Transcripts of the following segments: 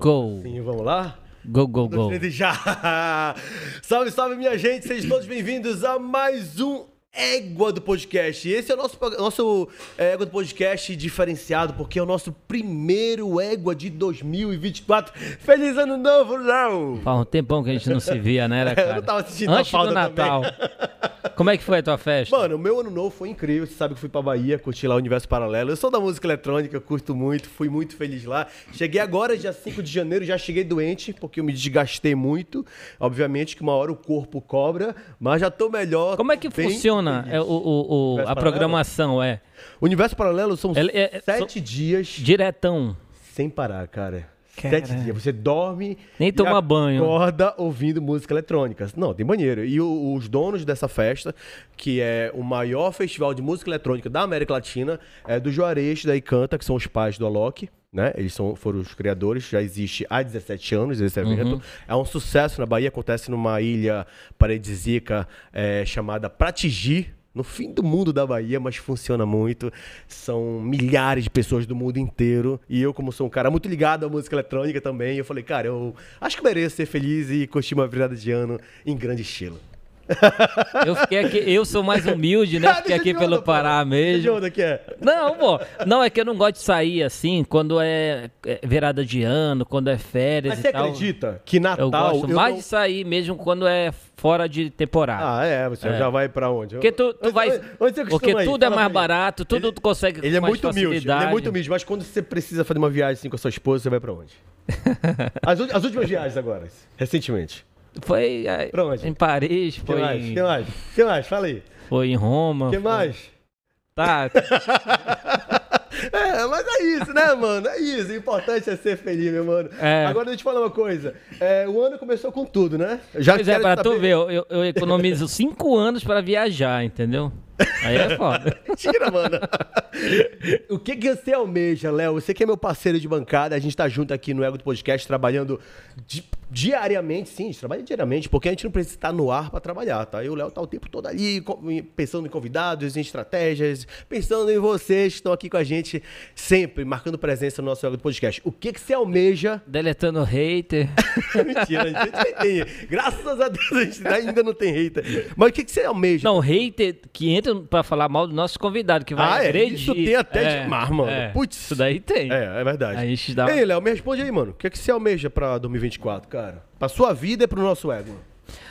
Go. Sim, vamos lá? Go, go, go. Já! salve, salve, minha gente! Sejam todos bem-vindos a mais um Égua do Podcast. Esse é o nosso, nosso é, Égua do Podcast diferenciado, porque é o nosso primeiro Égua de 2024. Feliz Ano Novo, Léo! Faz um tempão que a gente não se via, né, cara? Eu não tava sentindo Antes a do Natal. Como é que foi a tua festa? Mano, o meu ano novo foi incrível. Você sabe que fui pra Bahia, curti lá o Universo Paralelo. Eu sou da música eletrônica, curto muito, fui muito feliz lá. Cheguei agora, dia 5 de janeiro, já cheguei doente, porque eu me desgastei muito. Obviamente que uma hora o corpo cobra, mas já tô melhor. Como é que funciona feliz. é, o, o- o- a Paralelo? programação? É O Universo Paralelo são Ele é- é- sete dias diretão. sem parar, cara. Sete dias. Você dorme. Nem e toma banho. Acorda ouvindo música eletrônica. Não, tem banheiro. E o- os donos dessa festa, que é o maior festival de música eletrônica da América Latina, é do Juarez da Icanta, que são os pais do Alok. Né? Eles são, foram os criadores, já existe há 17 anos esse evento. É um sucesso na Bahia, acontece numa ilha paradisíaca é, chamada Pratigi, no fim do mundo da Bahia, mas funciona muito. São milhares de pessoas do mundo inteiro. E eu, como sou um cara muito ligado à música eletrônica também, eu falei, cara, eu acho que mereço ser feliz e curtir uma virada de ano em grande estilo. Eu fiquei aqui, eu sou mais humilde, né? Fiquei Deixa aqui pelo. Pará mesmo. que é. Não, pô. Não, é que eu não gosto de sair assim, quando é é virada de ano, quando é férias Mas você tal. acredita que Natal... Eu gosto eu mais não- de sair mesmo quando é fora de temporada. Ah, é, você já vai pra onde? Porque tu, tu Onde- vai. onde- Porque ir? tudo é mais barato, tudo tu consegue Ele é muito humilde, ele é facilidade. muito humilde, mas quando você precisa fazer uma viagem assim com a sua esposa, você vai pra onde? As, as últimas viagens agora, recentemente. Foi é, em Paris, O que foi, mais? em, que mais? que mais? Fala aí. foi em Roma. O que foi- mais? Tá, É, mas é isso, né, mano? É isso. O importante é ser feliz, meu mano. É. Agora deixa eu te falar uma coisa. É, o ano começou com tudo, né? Já pois é, pra tu saber- ver, eu, eu- economizo cinco anos pra viajar, entendeu? Aí é foda. Mentira, mano. o que, que você almeja, Léo? Você que é meu parceiro de bancada, a gente tá junto aqui no Ego do Podcast, trabalhando di- diariamente, sim, a gente trabalha diariamente, porque a gente não precisa estar no ar pra trabalhar, tá? E o Léo tá o tempo todo ali, pensando em convidados, em estratégias, pensando em vocês que estão aqui com a gente sempre, marcando presença no nosso Ego do Podcast. O que, que você almeja Deletando hater. Mentira, a gente tem. Graças a Deus a gente ainda não tem hater. Mas o que, que você almeja? Não, hater que entra pra falar mal do nosso convidado, que vai Ah, é? agredir. Isso tem até demais, mano. Putz. Isso daí tem. É, é verdade. Aí a gente dá- Ei, Léo, me responde aí, mano. O que, que você almeja pra 2024, cara? Pra sua vida e pro nosso ego.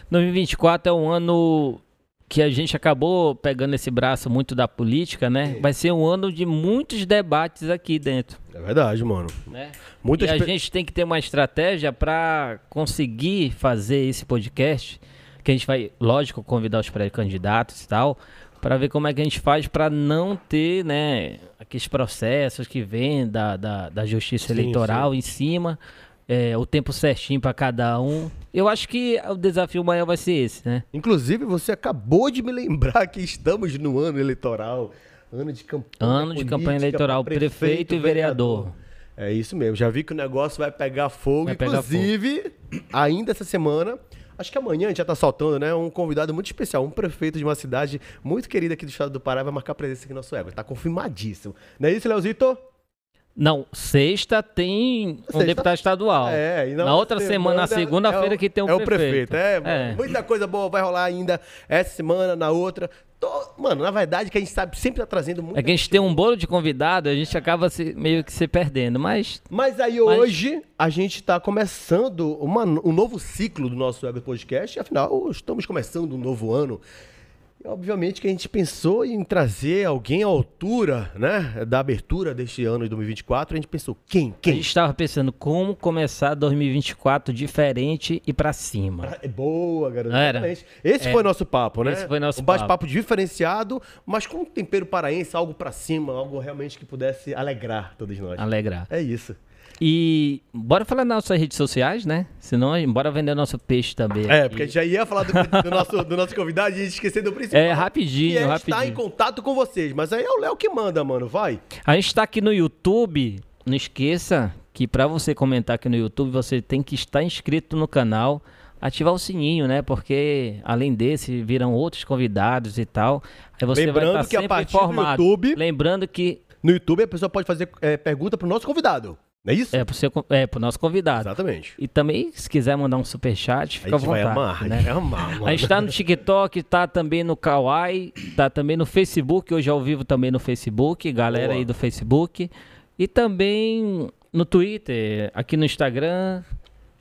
2024 é um ano que a gente acabou pegando esse braço muito da política, né? Vai ser um ano de muitos debates aqui dentro, É verdade, mano. né? Muitas e a gente tem que ter uma estratégia para conseguir fazer esse podcast, que a gente vai, lógico, convidar os pré-candidatos e tal, para ver como é que a gente faz para não ter, né, aqueles processos que vêm da, da, da justiça Sim, eleitoral em cima, é, o tempo certinho para cada um. Eu acho que o desafio maior vai ser esse, né? Inclusive, você acabou de me lembrar que estamos no ano eleitoral. Ano de campanha. Ano de campanha eleitoral, pra prefeito e vereador. É isso mesmo. Já vi que o negócio vai pegar fogo. Vai pegar Inclusive, ainda essa semana. Acho que amanhã a gente já tá soltando, né? Um convidado muito especial, um prefeito de uma cidade muito querida aqui do estado do Pará vai marcar presença aqui no nosso ego. Tá confirmadíssimo. Não é isso, Leozito? Não, sexta tem um Sexta- deputado estadual. É, e na, outra semana, na segunda-feira, é que tem um é o prefeito. prefeito. É, mano, muita coisa boa vai rolar ainda essa semana, na outra. Tô- Mano, na verdade, que a gente sabe sempre tá trazendo muito. É que a gente tem um bolo de convidado, a gente acaba se- meio que se perdendo, mas Mas aí hoje a gente tá começando uma- um novo ciclo do nosso Web Podcast. Afinal, estamos começando um novo ano. Obviamente que a gente pensou em trazer alguém à altura, né? Da abertura deste ano de 2024. A gente pensou, quem? a Quem? gente estava pensando como começar 2024 diferente e pra cima. É boa, garoto. Era? Esse É. foi nosso papo, né? Esse foi nosso um bate-papo diferenciado, mas com um tempero paraense, algo pra cima, algo realmente que pudesse alegrar todos nós. Alegrar. É isso. E bora falar nas nossas redes sociais, né? Senão, bora vender nosso peixe também. É, aqui. porque a gente já ia falar do, do nosso, do nosso convidado e a gente esqueceu do principal. É, rapidinho, é rapidinho. estar em contato com vocês. Mas aí é o Léo que manda, mano. Vai. A gente tá aqui no YouTube. Não esqueça que para você comentar aqui no YouTube, você tem que estar inscrito no canal, ativar o sininho, né? Porque além desse, viram outros convidados e tal. Aí você Lembrando vai estar que a sempre partir do informado. YouTube- Lembrando que No YouTube a pessoa pode fazer é, pergunta pro nosso convidado. Não é isso? É pro, seu, é, pro nosso convidado. Exatamente. E também, se quiser mandar um superchat, fica à gente vai vontade. amar, a né? gente vai amar, mano. A gente tá no TikTok, tá também no Kawaii, tá também no Facebook, hoje ao vivo também no Facebook, galera Boa. aí do Facebook. E também no Twitter, aqui no Instagram.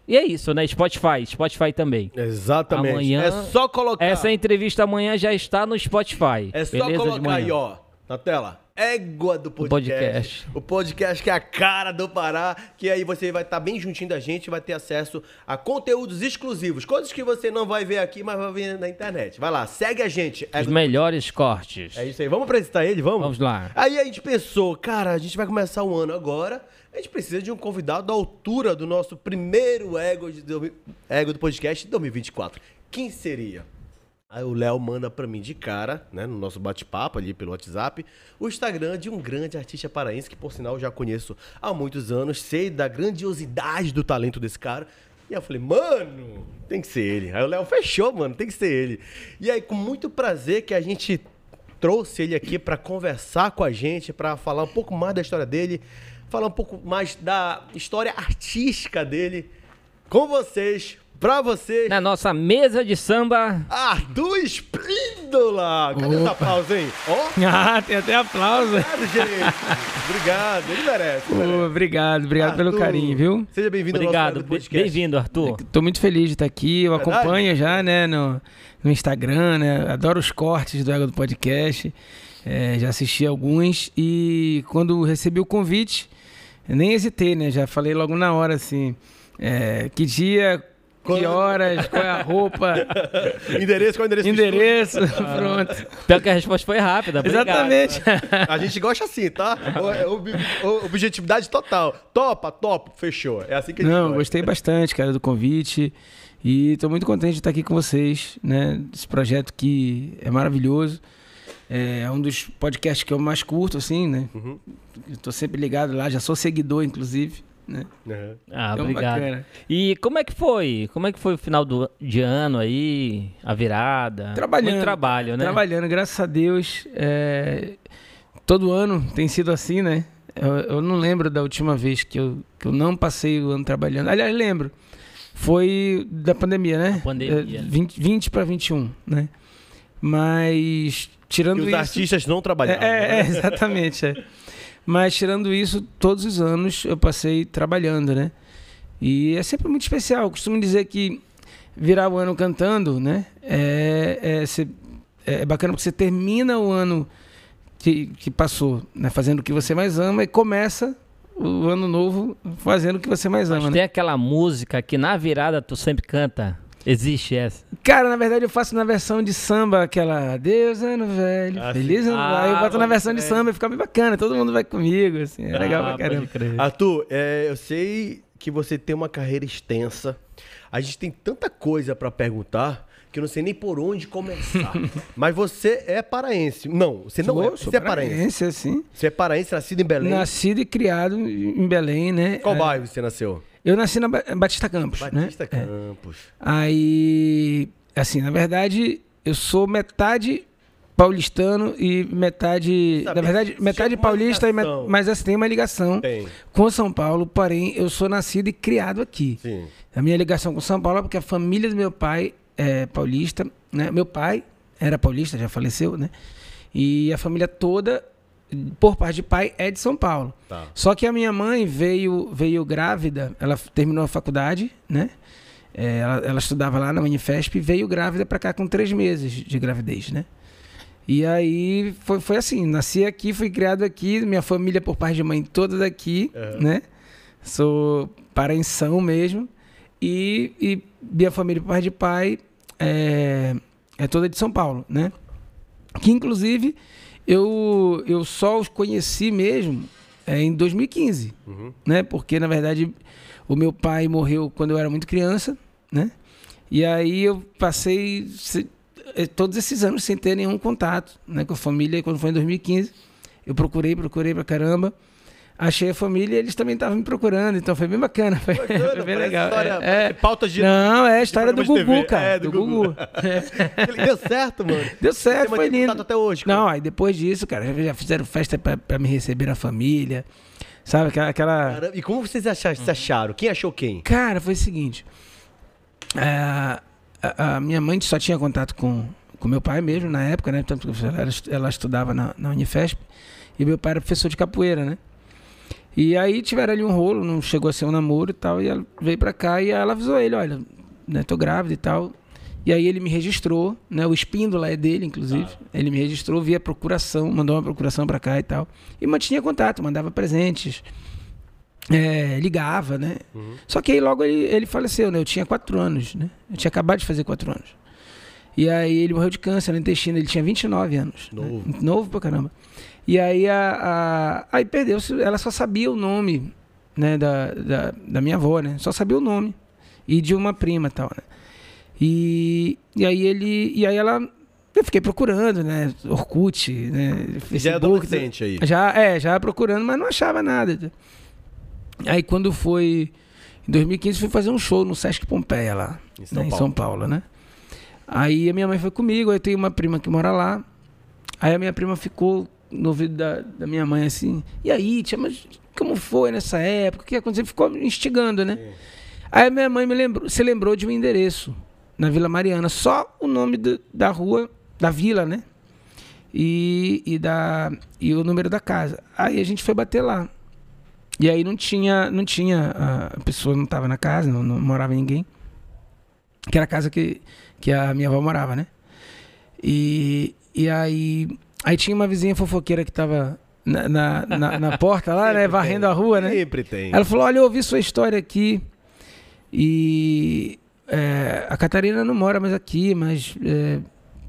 E é isso, né? Spotify, Spotify também. Exatamente. Amanhã- É só colocar. Essa entrevista amanhã já está no Spotify. É só beleza colocar aí, ó, na tela. Égua do podcast. podcast. O podcast que é a cara do Pará, que aí você vai estar bem juntinho da gente, vai ter acesso a conteúdos exclusivos, coisas que você não vai ver aqui, mas vai ver na internet. Vai lá, segue a gente. Os Égua- melhores cortes. É isso aí, vamos apresentar ele, vamos? Vamos lá. Aí a gente pensou, cara, a gente vai começar o ano agora, a gente precisa de um convidado da altura do nosso primeiro ego, de, ego do podcast de 2024. Quem seria? Aí o Léo manda pra mim de cara, né, no nosso bate-papo ali pelo WhatsApp, o Instagram de um grande artista paraense, que por sinal já conheço há muitos anos, sei da grandiosidade do talento desse cara. E eu falei, mano, tem que ser ele. Aí o Léo fechou, mano, tem que ser ele. E aí, com muito prazer que a gente trouxe ele aqui para conversar com a gente, para falar um pouco mais da história dele, falar um pouco mais da história artística dele. Com vocês, pra vocês, Na nossa mesa de samba. Arthur Espíndola! Cadê esse aplauso, hein? Ó, Ah, tem até aplauso. obrigado, gente. Obrigado, ele merece. ele merece. Ô, obrigado, obrigado pelo Arthur, carinho, viu? Seja bem-vindo ao nosso Obrigado. Do be- podcast. Bem-vindo, Arthur. Tô muito feliz de estar aqui. Eu Verdade? acompanho já, né, no, no Instagram, né? Adoro os cortes do Ego do Podcast. É, já assisti alguns e quando recebi o convite, nem hesitei, né? Já falei logo na hora, assim, é, que dia, Quando- que horas, qual é a roupa, Endereço, qual é o endereço? endereço, pronto. Pior que a resposta foi rápida. obrigado. Exatamente. A gente gosta assim, tá? O- o- Objetividade total. Topa, topa, fechou. É assim que a gente Não, gosta. gostei bastante, cara, do convite. E estou muito contente de estar aqui com vocês, né? Esse projeto que é maravilhoso. É um dos podcasts que eu mais curto, assim, né? Uhum. Estou sempre ligado lá, já sou seguidor, inclusive. Né? Uhum. Ah, Então, obrigado. bacana. E como é que foi? Como é que foi o final do, de ano aí? A virada? Trabalhando. Muito trabalho, né? Trabalhando, graças a Deus. é, Todo ano tem sido assim, né? Eu, eu não lembro da última vez que eu, que eu não passei o ano trabalhando. Aliás, lembro. Foi da pandemia, né? pandemia. É, 20, 20 para 21, né? Mas, E tirando os isso... artistas não trabalhavam. É, é, né? exatamente. é. Mas tirando isso, todos os anos eu passei trabalhando, né? E é sempre muito especial. Eu costumo dizer que virar o ano cantando, né? É, é, cê- é bacana porque você termina o ano que, que passou, né? Fazendo o que você mais ama e começa o ano novo fazendo o que você mais Mas ama, né? tem aquela música que na virada tu sempre canta. Existe essa. Cara, na verdade eu faço na versão de samba, aquela Deus ano velho, Ah, feliz ano Ah, velho. Eu boto na versão de crer. samba e fica bem bacana, todo mundo vai comigo, assim, é legal Ah, pra caramba. Arthur, é, eu sei que você tem uma carreira extensa. A gente tem tanta coisa pra perguntar que eu não sei nem por onde começar. Mas você é paraense. Não, você não é. Sou- sou Você é paraense. paraense, assim. Você é paraense, nascido em Belém. Nascido e criado em Belém, né? Qual É, bairro você nasceu? Eu nasci na Ba- Batista Campos, Batista né? É. Campos. Aí, assim, na verdade, eu sou metade paulistano e metade, Sabia na verdade, metade paulista, met- mas assim, tem uma ligação Tem. com São Paulo, porém eu sou nascido e criado aqui. Sim. A minha ligação com São Paulo é porque a família do meu pai é paulista, né? Meu pai era paulista, já faleceu, né? E a família toda, por parte de pai, é de São Paulo. Tá. Só que a minha mãe veio, veio grávida, ela terminou a faculdade, né? É, ela, ela estudava lá na Unifesp e veio grávida para cá com três meses de gravidez, né? E aí foi, foi assim, nasci aqui, fui criado aqui, minha família por parte de mãe toda daqui, Uhum. né? Sou parenção mesmo. E, e minha família por parte de pai é, é toda de São Paulo, né? Que inclusive eu, eu só os conheci mesmo é, em 2015, Uhum. né? Porque na verdade o meu pai morreu quando eu era muito criança, né? E aí eu passei se- eh, todos esses anos sem ter nenhum contato, né, com a família. Quando foi em 2015, eu procurei, procurei pra caramba. Achei a família e eles também estavam me procurando, então foi bem bacana, foi, foi Bacana, bem parece legal. História, É, é. pauta de. Não, é a história do Gugu, cara. É, do, do Gugu. Gugu. Deu certo, mano. Deu Você certo, foi mantém lindo. contato até hoje, cara. Não, aí depois disso, cara, já fizeram festa pra, pra me receber na família. Sabe? Aquela. aquela... Caramba, e como vocês acharam, acharam? Quem achou quem? Cara, foi o seguinte. é, a, a minha mãe só tinha contato com, com meu pai mesmo na época, né? Tanto ela, ela estudava na, na Unifesp. E meu pai era professor de capoeira, né? E aí tiveram ali um rolo, não chegou a ser um namoro e tal. E ela veio pra cá e ela avisou ele: olha, né, tô grávida e tal. E aí ele me registrou, né? O espíndola é dele, inclusive. Ele me registrou via procuração, mandou uma procuração pra cá e tal. E mantinha contato, mandava presentes, é, ligava, né? Só que aí logo ele, ele faleceu, né? Eu tinha quatro anos, né? Eu tinha acabado de fazer quatro anos. E aí ele morreu de câncer no intestino, ele tinha 29 anos. né? Novo. Novo pra caramba. E aí a, a- aí perdeu, ela só sabia o nome, né, da, da, da minha avó, né? Só sabia o nome e de uma prima e tal, né? E, e aí ele, e aí ela eu fiquei procurando, né, Orkut, né, Já é Facebook, adolescente aí. já, é, já procurando, mas não achava nada. Aí quando foi em 2015 fui fazer um show no Sesc Pompeia lá, Em São né, em Paulo. São Paulo, né? Aí a minha mãe foi comigo, aí eu tenho uma prima que mora lá. Aí a minha prima ficou no ouvido da, da minha mãe assim: "E aí, tia, mas como foi nessa época? O que aconteceu?" Ficou instigando, né? Aí a minha mãe me lembrou, se lembrou de um endereço na Vila Mariana, só o nome do- da rua, da vila, né? E, e, da, e o número da casa. Aí a gente foi bater lá. E aí não tinha, não tinha, a pessoa não estava na casa, não, não morava ninguém. Que era a casa que, que a minha avó morava, né? E, e aí, aí tinha uma vizinha fofoqueira que estava na, na, na, na porta lá, né? Varrendo tem. a rua, né? Sempre tem. Ela falou: Olha, eu ouvi sua história aqui e é, a Catarina não mora mais aqui, mas é,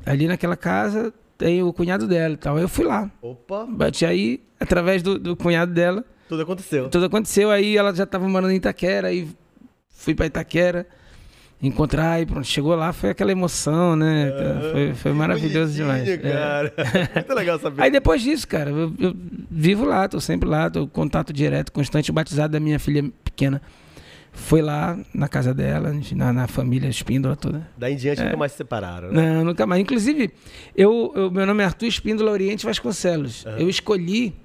ali naquela casa tem o cunhado dela e tal. Aí eu fui lá, Opa, bati aí, através do, do cunhado dela, tudo aconteceu. tudo aconteceu. Aí ela já estava morando em Itaquera, aí fui para Itaquera encontrar e pronto, chegou lá, foi aquela emoção, né? Foi, foi maravilhoso demais. É. cara. Muito legal saber. Aí depois disso, cara, eu, eu vivo lá, tô sempre lá, tô contato direto, constante. O batizado da minha filha pequena foi lá na casa dela, na, na família Espíndola toda. Daí em diante nunca mais se separaram. né? Não, nunca mais. Inclusive, eu, eu- meu nome é Arthur Espíndola Oriente Vasconcelos. Eu escolhi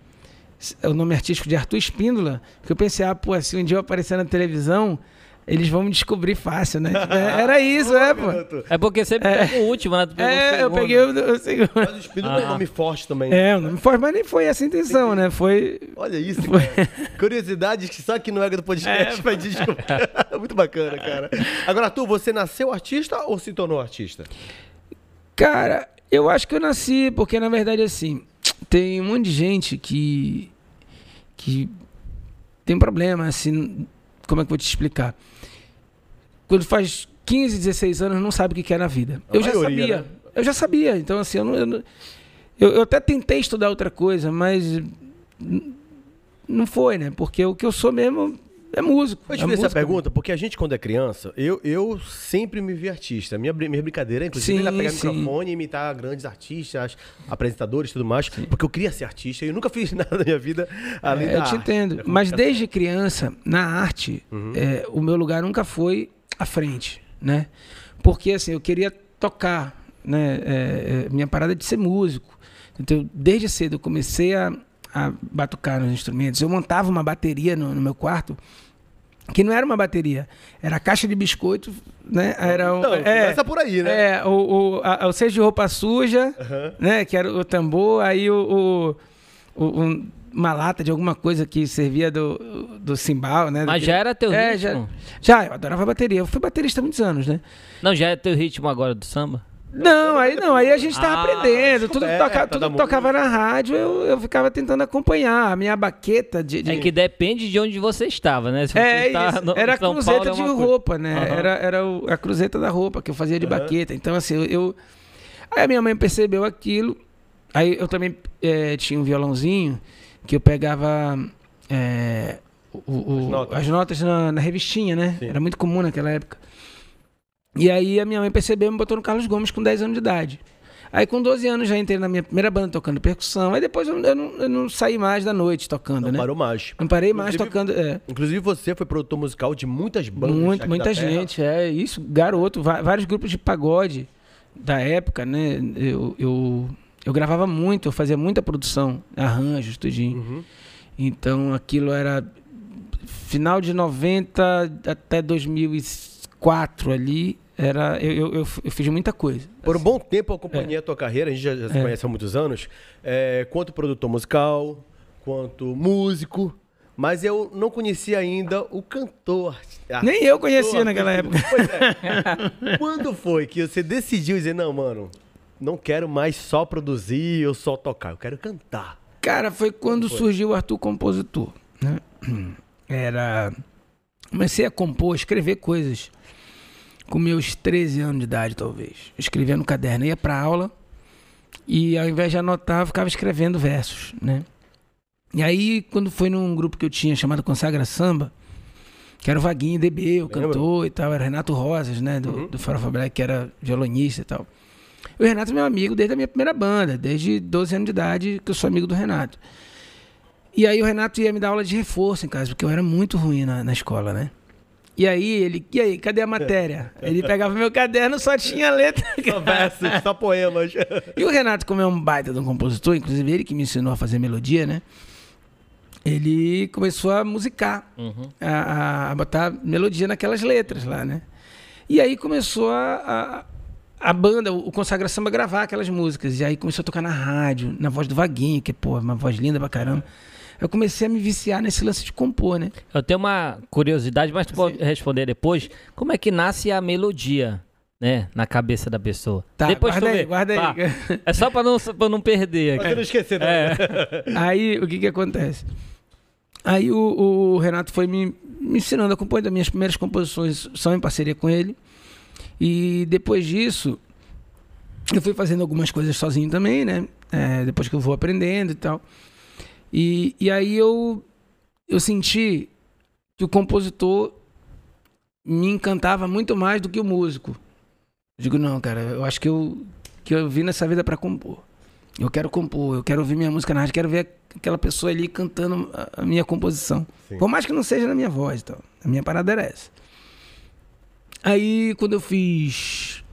o nome artístico de Arthur Espíndola, porque eu pensei, ah, pô, se um dia eu aparecer na televisão, eles vão me descobrir fácil, né? É, Era isso, é, pô. É porque sempre pega o último, né? Tu É, eu peguei o, o segundo. Mas o Espírito é um nome forte também. É, o nome forte, mas nem foi essa a intenção, né? Foi. Olha isso, cara. Curiosidades que só aqui no Ega do Podcast É. vai descobrir. Muito bacana, cara. Agora, Arthur, você nasceu artista ou se tornou artista? Cara, eu acho que eu nasci, porque na verdade, assim, tem um monte de gente que. que tem um problema, assim. Como é que eu vou te explicar? Quando faz 15, 16 anos, não sabe o que quer na vida. A eu já maioria, sabia. né? Eu já sabia. Então, assim, eu não. Eu, não- eu- eu até tentei estudar outra coisa, mas. Não foi, né? Porque o que eu sou mesmo é músico. Eu te é fiz essa pergunta porque a gente, quando é criança, eu, eu sempre me vi artista. Minha, minha brincadeira, inclusive, Sim, era pegar sim. microfone e imitar grandes artistas, apresentadores e tudo mais, porque eu queria ser artista e eu nunca fiz nada na minha vida além É, da eu te arte, entendo. Mas desde criança, na arte, Uhum. é, o meu lugar nunca foi à frente, né? Porque assim, eu queria tocar, né? É, é, minha parada é de ser músico. Então, desde cedo eu comecei a, a batucar nos instrumentos. Eu montava uma bateria no, no meu quarto que não era uma bateria, era a caixa de biscoito, né? Era um, Não, é, começa por aí, né? é, o, o, a, o cesto de roupa suja, Aham. né? Que era o tambor, aí o, o- o- um- uma lata de alguma coisa que servia do, do cimbal, né? Mas já era teu É, ritmo? Já, eu adorava bateria. Eu fui baterista há muitos anos, né? Não, já é teu ritmo agora do samba? Não, aí não, aí a gente tava Ah, aprendendo. Tudo que, é, toca, tá tudo que tocava na rádio, eu, eu ficava tentando acompanhar. A minha baqueta de. de- É que depende de onde você estava, né? Você É isso. no- Era a cruzeta Paulo, é de coisa. roupa, né? Aham. Era, era o- a cruzeta da roupa que eu fazia de Aham. baqueta. Então, assim, eu, eu- Aí a minha mãe percebeu aquilo. Aí eu também eh, tinha um violãozinho que eu pegava o- o- As notas. as notas na, na revistinha, né? Sim. Era muito comum naquela época. E aí a minha mãe percebeu e me botou no Carlos Gomes com 10 anos de idade. Aí com 12 anos já entrei na minha primeira banda tocando percussão. Aí depois eu, eu não, eu não saí mais da noite tocando, Não né? parou mais. Não parei mais Inclusive- tocando. É. Inclusive, você foi produtor musical de muitas bandas. Muito, muita gente, é isso, garoto, vários grupos de pagode da época, né? Eu, eu, eu gravava muito, eu fazia muita produção, arranjos, tudinho. Uhum. Então aquilo era final de 90 até 2004 ali. Era, eu, eu, eu, fiz muita coisa. Por um bom tempo eu acompanhei a tua carreira, a gente já, já se É. conhece há muitos anos, é, quanto produtor musical, quanto músico, mas eu não conhecia ainda o cantor. Ah, Nem eu conhecia cantor, naquela época. Pois é. Quando foi que você decidiu dizer, não, mano, não quero mais só produzir ou só tocar, eu quero cantar. Cara, foi quando surgiu o Arthur Compositor. Né? Era. Comecei a compor, escrever coisas com meus 13 anos de idade, talvez. Escrevia no caderno, ia pra aula e ao invés de anotar, eu ficava escrevendo versos, né? E aí, quando foi num grupo que eu tinha chamado Consagra Samba, que era o Vaguinho DB, o cantor e tal, era Renato Rosas, né, do, do Farofa Black, que era violonista e tal. O Renato é meu amigo desde a minha primeira banda, desde 12 anos de idade que eu sou amigo do Renato. E aí o Renato ia me dar aula de reforço em casa, porque eu era muito ruim na, na escola, né? E aí ele, e aí, cadê a matéria? Ele pegava meu caderno, só tinha letra. Só versos, só poemas. E o Renato, como é um baita de um compositor, inclusive ele que me ensinou a fazer melodia, né? Ele começou a musicar, a, a- a botar melodia naquelas letras lá, né? E aí começou a, a, a banda, o Consagra Samba, a gravar aquelas músicas. E aí começou a tocar na rádio, na voz do Vaguinho, que, pô, é uma voz linda pra caramba. Eu comecei a me viciar nesse lance de compor, né? Eu tenho uma curiosidade, mas tu pode responder depois. Como é que nasce a melodia, né? Na cabeça da pessoa. Tá, depois guarda tu aí, vê. guarda Tá. aí. É só pra não, pra não perder Pra não esquecer, né? Aí o que que acontece? Aí o, o Renato foi me, me ensinando a compor. Das minhas primeiras composições são em parceria com ele. E depois disso, eu fui fazendo algumas coisas sozinho também, né? É, depois que eu vou aprendendo e tal. E, e aí eu, eu senti que o compositor me encantava muito mais do que o músico. Eu digo, não, cara, eu acho que eu, que eu vim nessa vida para compor. Eu quero compor, eu quero ouvir minha música na rádio, quero ver aquela pessoa ali cantando a, minha composição. Sim. Por mais que não seja na minha voz e tal. A minha parada era essa. Aí, quando eu fiz.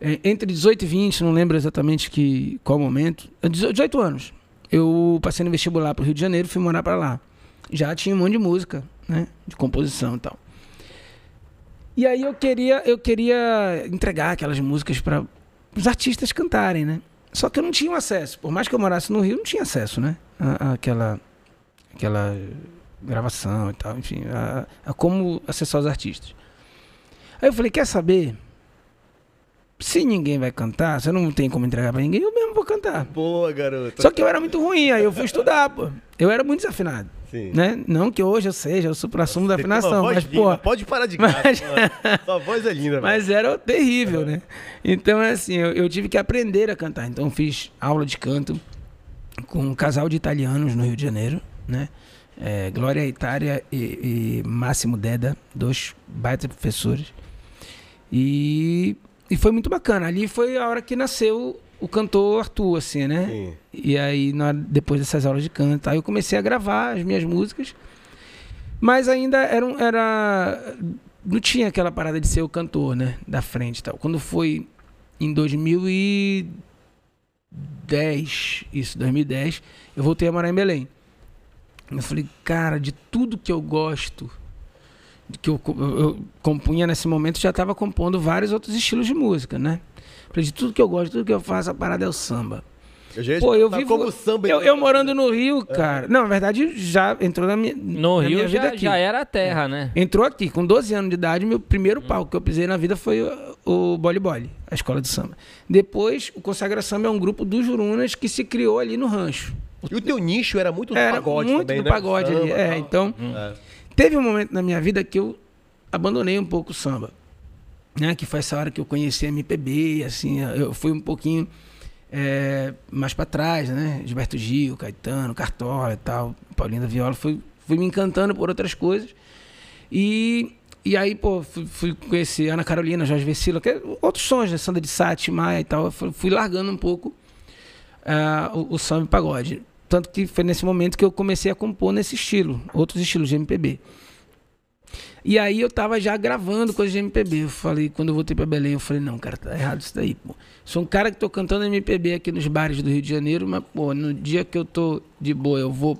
é, entre 18 e 20, não lembro exatamente que, qual momento. é, 18 anos. Eu passei no vestibular pro Rio de Janeiro fui morar para lá. Já tinha um monte de música, né? De composição e tal. E aí eu queria, eu queria entregar aquelas músicas para os artistas cantarem, né? Só que eu não tinha acesso. Por mais que eu morasse no Rio, não tinha acesso, né? Aquela, aquela gravação e tal, enfim, a, a como acessar os artistas. Aí eu falei, quer saber? Se ninguém vai cantar, eu não tenho como entregar pra ninguém, eu mesmo vou cantar. Boa, garoto. Só que eu era muito ruim, aí eu fui estudar, pô. Eu era muito desafinado, Sim. né? Não que hoje eu seja, eu supra sumo da Você tem afinação, mas, linda, pô, Pode parar de graça. Mas-. Sua voz é linda, velho. Mas era terrível, né? Então, é assim, eu, eu tive que aprender a cantar. Então, eu fiz aula de canto com um casal de italianos no Rio de Janeiro, né? É, Glória Itália e, e Máximo Deda, dois baita professores. E, e foi muito bacana. Ali foi a hora que nasceu o cantor Arthur, assim, né? Sim. E aí, depois dessas aulas de canto, aí eu comecei a gravar as minhas músicas. Mas ainda era, era. Não tinha aquela parada de ser o cantor, né? Da frente e tal. Quando foi em 2010, isso, 2010, eu voltei a morar em Belém. Eu falei, cara, de tudo que eu gosto, que eu, eu, compunha nesse momento, já estava compondo vários outros estilos de música, né? Falei, de tudo que eu gosto, tudo que eu faço, a parada é o samba. Eu Pô, eu perguntar vivo. como samba eu, eu morando no Rio, cara. Não, na verdade, já entrou na minha. No na Rio minha vida já, aqui. já era a terra, né? Entrou aqui, com 12 anos de idade, meu primeiro palco que eu pisei na vida foi o, o Boli Boli, a escola de samba. Depois, o Consagra Samba é um grupo dos Jurunas que se criou ali no rancho. E o teu nicho era muito do Era pagode muito também, do né? pagode ali. Samba, É, tal. então, É. teve um momento na minha vida que eu abandonei um pouco o samba. Né? Que foi essa hora que eu conheci a MPB, assim, eu fui um pouquinho é, mais para trás, né? Gilberto Gil, Caetano, Cartola e tal, Paulinho da Viola, fui, fui me encantando por outras coisas. E, e aí, pô, fui, fui conhecer Ana Carolina, Jorge Vecila, que é outros sons, né? Sandra de Sá, Maia e tal. Fui, fui largando um pouco ah, o, o samba e pagode. Tanto que foi nesse momento que eu comecei a compor nesse estilo, outros estilos de MPB. E aí eu tava já gravando coisas de MPB. Eu falei, quando eu voltei pra Belém, eu falei, não, cara, tá errado isso daí, pô. Sou um cara que tô cantando MPB aqui nos bares do Rio de Janeiro, mas, pô, no dia que eu tô de boa, eu vou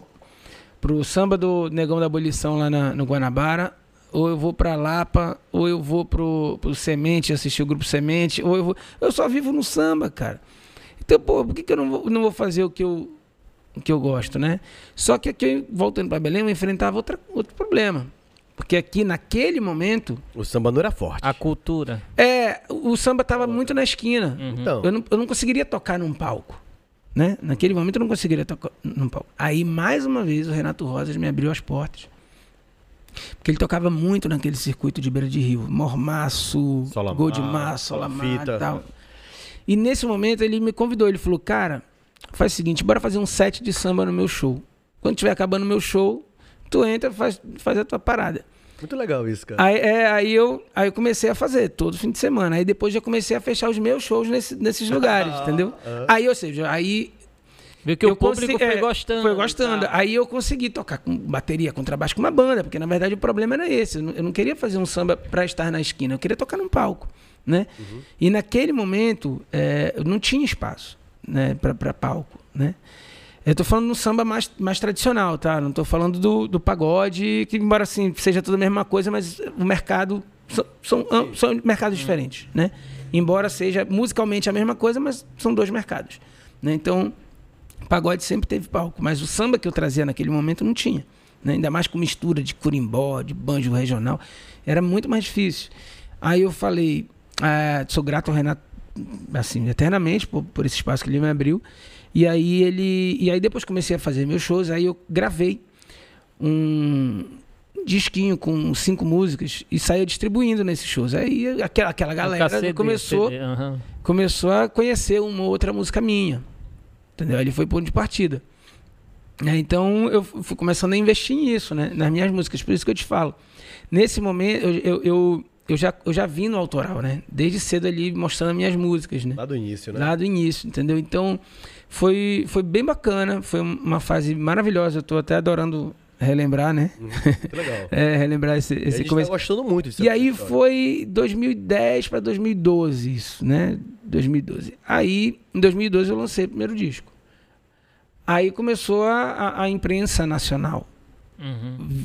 pro samba do Negão da Abolição lá na- no Guanabara, ou eu vou pra Lapa, ou eu vou pro, pro Semente, assistir o grupo Semente, ou eu vou. Eu só vivo no samba, cara. Então, pô, por que, que eu não vou, não vou fazer o que eu, que eu gosto, né? Só que aqui, voltando para Belém, eu enfrentava outra, outro problema. Porque aqui, naquele momento, O samba não era forte. A cultura. é, o samba tava muito na esquina. Uhum. Então, Eu não, eu não conseguiria tocar num palco. Né? Naquele momento eu não conseguiria tocar num palco. Aí, mais uma vez, o Renato Rosas me abriu as portas. Porque ele tocava muito naquele circuito de beira de rio. Mormaço, Solamar, Goldmar, Solamar Fita. e tal. E nesse momento ele me convidou. Ele falou, cara, faz o seguinte, bora fazer um set de samba no meu show. Quando tiver acabando o meu show, tu entra, faz, faz a tua parada. muito legal isso, cara. Aí, é, aí, eu, aí eu comecei a fazer todo fim de semana. Aí depois já comecei a fechar os meus shows nesse- nesses lugares, entendeu? Aí, ou seja, aí Viu que o eu público foi é, gostando. Foi gostando. tá? Aí eu consegui tocar com bateria, contrabaixo com uma banda, porque na verdade o problema era esse. Eu não, eu não queria fazer um samba pra estar na esquina, eu queria tocar num palco, né? E naquele momento é, eu não tinha espaço, né, pra palco, né? Eu tô falando no samba mais, mais tradicional, tá? Não tô falando do, do pagode, que embora assim seja tudo a mesma coisa, mas o mercado são, são, são mercados diferentes, né? Embora seja musicalmente a mesma coisa, mas são dois mercados, né? Então, pagode sempre teve palco, mas o samba que eu trazia naquele momento não tinha. né? Ainda mais com mistura de curimbó, de banjo regional. Era muito mais difícil. Aí eu falei, ah, sou grato ao Renato, assim, eternamente por, por esse espaço que ele me abriu. E aí ele. E aí depois comecei a fazer meus shows, aí eu gravei um disquinho com cinco músicas e saía distribuindo nesses shows. Aí aquela, aquela galera KCD, começou CD, aham. começou a conhecer uma outra música minha. Entendeu? Ele foi ponto de partida. Então eu fui começando a investir nisso, né? Nas minhas músicas, por isso que eu te falo. Nesse momento, eu, eu, eu, eu já, eu já vim no autoral, né? Desde cedo ali mostrando minhas músicas, né? Lá do início, né? Lá do início, entendeu? Então foi, foi bem bacana, foi uma fase maravilhosa. Eu tô até adorando relembrar, né? Muito legal. É, relembrar esse, E a esse gente começo. tá gostando muito disso. E aí foi 2010 para 2012 isso, né? 2012. Aí, em 2012 eu lancei o primeiro disco. Aí começou a, a, a imprensa nacional Uhum.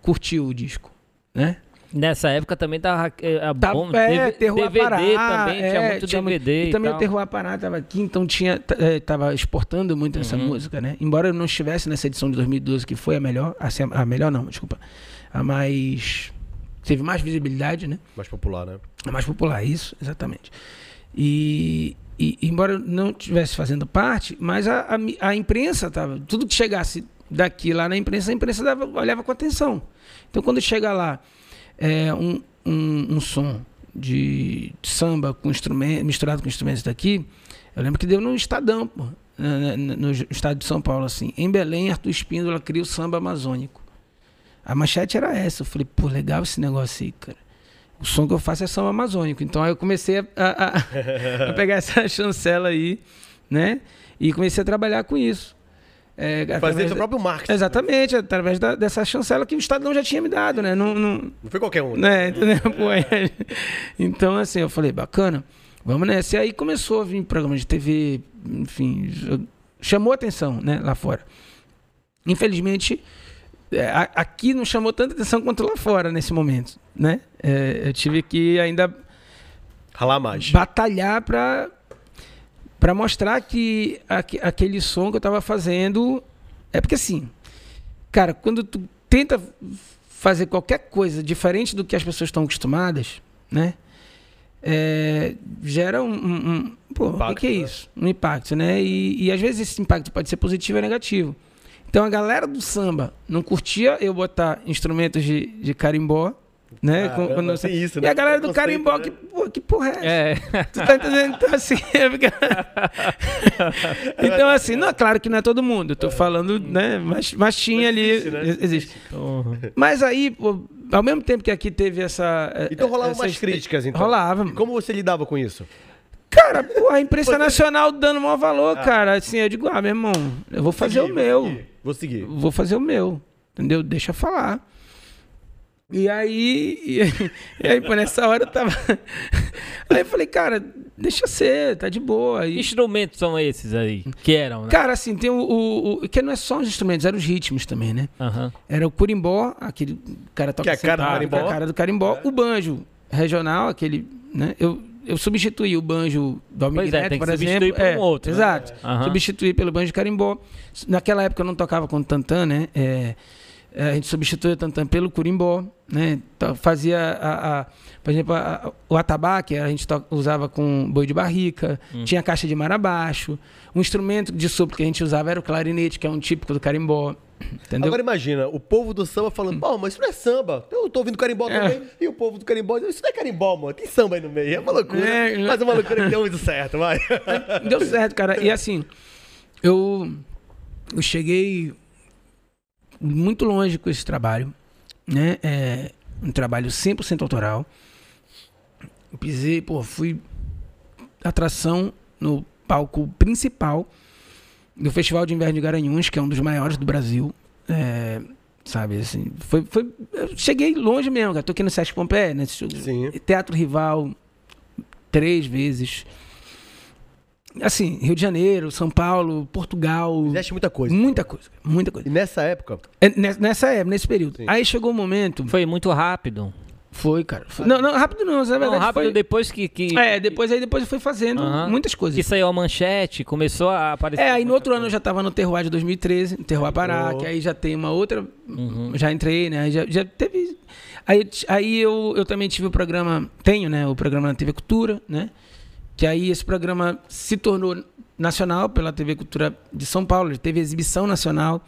curtiu o disco, né? Nessa época também tava eh, a Tá, bom, é, Terroir DVD Pará, também, é, tinha muito tinha DVD E e, também tal. o Terroir Pará tava aqui, então tinha, eh, tava exportando muito essa Uhum. música, né? Embora eu não estivesse nessa edição de 2012, que foi a melhor, assim, a melhor não, desculpa, a mais... teve mais visibilidade, né? Mais popular, né? A mais popular, isso, exatamente. E, e embora eu não estivesse fazendo parte, mas a, a, a imprensa tava. Tudo que chegasse daqui lá na imprensa, a imprensa dava, olhava com atenção. Então quando chega lá é, um, um, um som de samba com instrumento, misturado com instrumentos daqui, eu lembro que deu no Estadão, pô, no estado de São Paulo, assim. Em Belém, Arthur Espíndola cria o samba amazônico. A manchete era essa. Eu falei, pô, legal esse negócio aí, cara. O som que eu faço é samba amazônico. Então aí eu comecei a- a- a pegar essa chancela aí, né? E comecei a trabalhar com isso. É, Fazer seu próprio marketing. Exatamente, através da- dessa chancela que o Estadão já tinha me dado, né? Não, não, Não foi qualquer um. né? né? É. Então, assim, eu falei, bacana, vamos nessa. E aí começou a vir programa de TV, enfim, chamou atenção, né, lá fora. Infelizmente, é, aqui não chamou tanta atenção quanto lá fora nesse momento, né? É, eu tive que ainda Ralar mais. batalhar para para mostrar que aque- aquele som que eu tava fazendo é porque assim, cara, quando tu tenta fazer qualquer coisa diferente do que as pessoas estão acostumadas, né? é, gera um, um- um- pô, o que Impacto, que é né? isso? Um impacto, né? E, e às vezes esse impacto pode ser positivo ou negativo. Então a galera do samba não curtia eu botar instrumentos de, de carimbó, né? Caramba, quando tem isso, e né? a galera do carimbó, né? que, pô, que porra é essa? É, Tu tá entendendo? Então, assim, é porque- então, assim, não, é claro que não é todo mundo. Eu tô falando, né? Mas, mas tinha Mas ali. existe, né? ex- Existe. porra. Mas aí, pô, ao mesmo tempo que aqui teve essa. Então rolava essa- umas críticas, então. Rolava. E como você lidava com isso? Cara, pô, a imprensa nacional dando maior Ah. valor, cara. Assim, eu digo, ah, meu irmão, eu vou fazer Seguir, o vou meu. Vou seguir. Vou fazer o meu. Entendeu? Deixa eu falar. E aí, e, e aí, pô, nessa hora eu tava. Aí eu falei, cara, deixa ser, tá de boa. Que E, instrumentos são esses aí? Que eram, né? cara, assim, tem o, o, o- Que não é só os instrumentos, eram os ritmos também, né? Aham. Era o curimbó, aquele cara toca Que é a cara do sentado, carimbó. que é a cara do carimbó. O banjo regional, aquele, né? Eu, eu substituí o banjo do Pois é, tem que por substituir exemplo. por um É, outro, né? Exato. Aham. Substituí pelo banjo de carimbó. Naquela época eu não tocava com o tantã, né? É, é, a gente substituía o tantã pelo curimbó, né? Então, fazia, a, a- por exemplo, a- o atabaque, a gente usava com boi de barrica, Hum. tinha caixa de mar abaixo. Um instrumento de sopro que a gente usava era o clarinete, que é um típico do carimbó. Entendeu? Agora imagina, o povo do samba falando, pô, mas isso não é samba. Eu tô ouvindo carimbó É. também. E o povo do carimbó dizendo, isso não é carimbó, mano. Tem samba aí no meio. É uma loucura. É, mas é uma loucura que deu muito certo, vai. Deu certo, cara. E assim, eu, eu cheguei muito longe com esse trabalho, né? É um trabalho 100% autoral. Pisei, pô, fui atração no palco principal do Festival de Inverno de Garanhuns, que é um dos maiores do Brasil. É, sabe, assim, foi, foi, eu cheguei longe mesmo, cara. Tô aqui no Sesc Pompeia, né? Sim. Teatro Rival três vezes. Assim, Rio de Janeiro, São Paulo, Portugal. Fizeste muita coisa. Muita coisa, muita coisa. E nessa época, É, ne- Nessa época, nesse período. Sim. Aí chegou o momento. Foi muito rápido. Foi, cara. foi- não, não, rápido não, na Não, verdade. rápido foi, depois que, que, É, depois aí depois eu fui fazendo muitas que coisas. saiu a manchete, começou a aparecer. É, aí no outro ano eu coisa. já tava no Terroir de 2013, no Terroir Pará, Oh. que aí já tem uma outra. Uhum. Já entrei, né? aí Já, já teve. Aí, aí eu, eu também tive o programa. Tenho, né? O programa na TV Cultura, né? Que aí esse programa se tornou nacional pela TV Cultura de São Paulo, ele teve exibição nacional.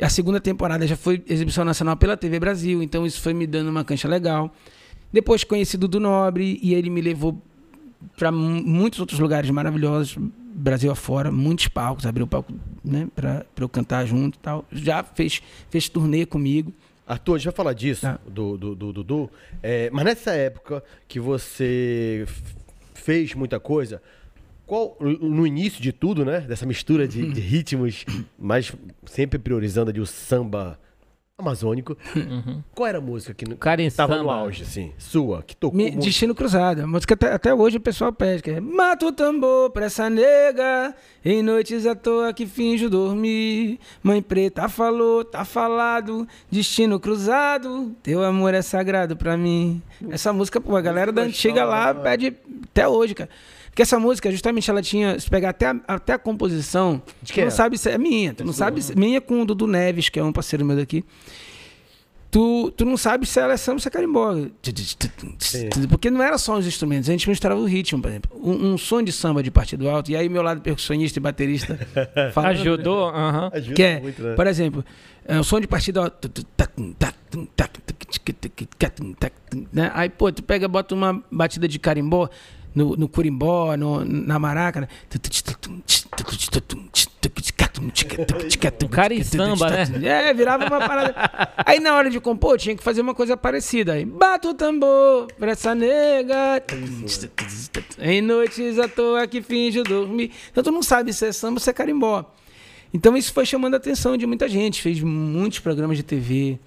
A segunda temporada já foi exibição nacional pela TV Brasil, então isso foi me dando uma cancha legal. Depois conheci Dudu Nobre e ele me levou para muitos outros lugares maravilhosos, Brasil afora, muitos palcos, abriu palco né, para eu cantar junto e tal. Já fez, fez turnê comigo. Arthur, a gente vai falar disso, Tá. do, do, do Dudu. É, mas nessa época que você fez muita coisa, qual, no início de tudo, né? Dessa mistura de, de ritmos, mas sempre priorizando ali o samba amazônico. Qual era a música que Cara em estava no auge, assim? Sua, que tocou Me- muito? Destino Cruzado. A música até, até hoje o pessoal pede. Que é, Mata o tambor pra essa nega, em noites à toa que finjo dormir. Mãe preta falou, tá falado, destino cruzado, teu amor é sagrado pra mim. Essa música, pô, a galera da antiga lá pede até hoje, cara. Porque essa música, justamente, ela tinha. Se pegar até a, até a composição, De tu quem não é? sabe se é minha. Tu não sabe se, minha com o Dudu Neves, que é um parceiro meu daqui. Tu, tu não sabe se ela é samba ou se é carimbó. Porque não era só os instrumentos, a gente misturava o ritmo, por exemplo. Um, um som de samba de partido alto, e aí meu lado percussionista e baterista falando, Ajudou? Aham. Ajuda que é, muito, né? por exemplo, é, o som de partido alto. né? Aí, pô, tu pega, bota uma batida de carimbó no, no curimbó, no, na maraca. né? Cara em samba, né? É, virava uma parada. Aí na hora de compor, tinha que fazer uma coisa parecida. Aí, bata o tambor pra essa nega. Em noites à toa que finge dormir. Então tu não sabe se é samba ou se é carimbó. Então isso foi chamando a atenção de muita gente. Fez muitos programas de TV.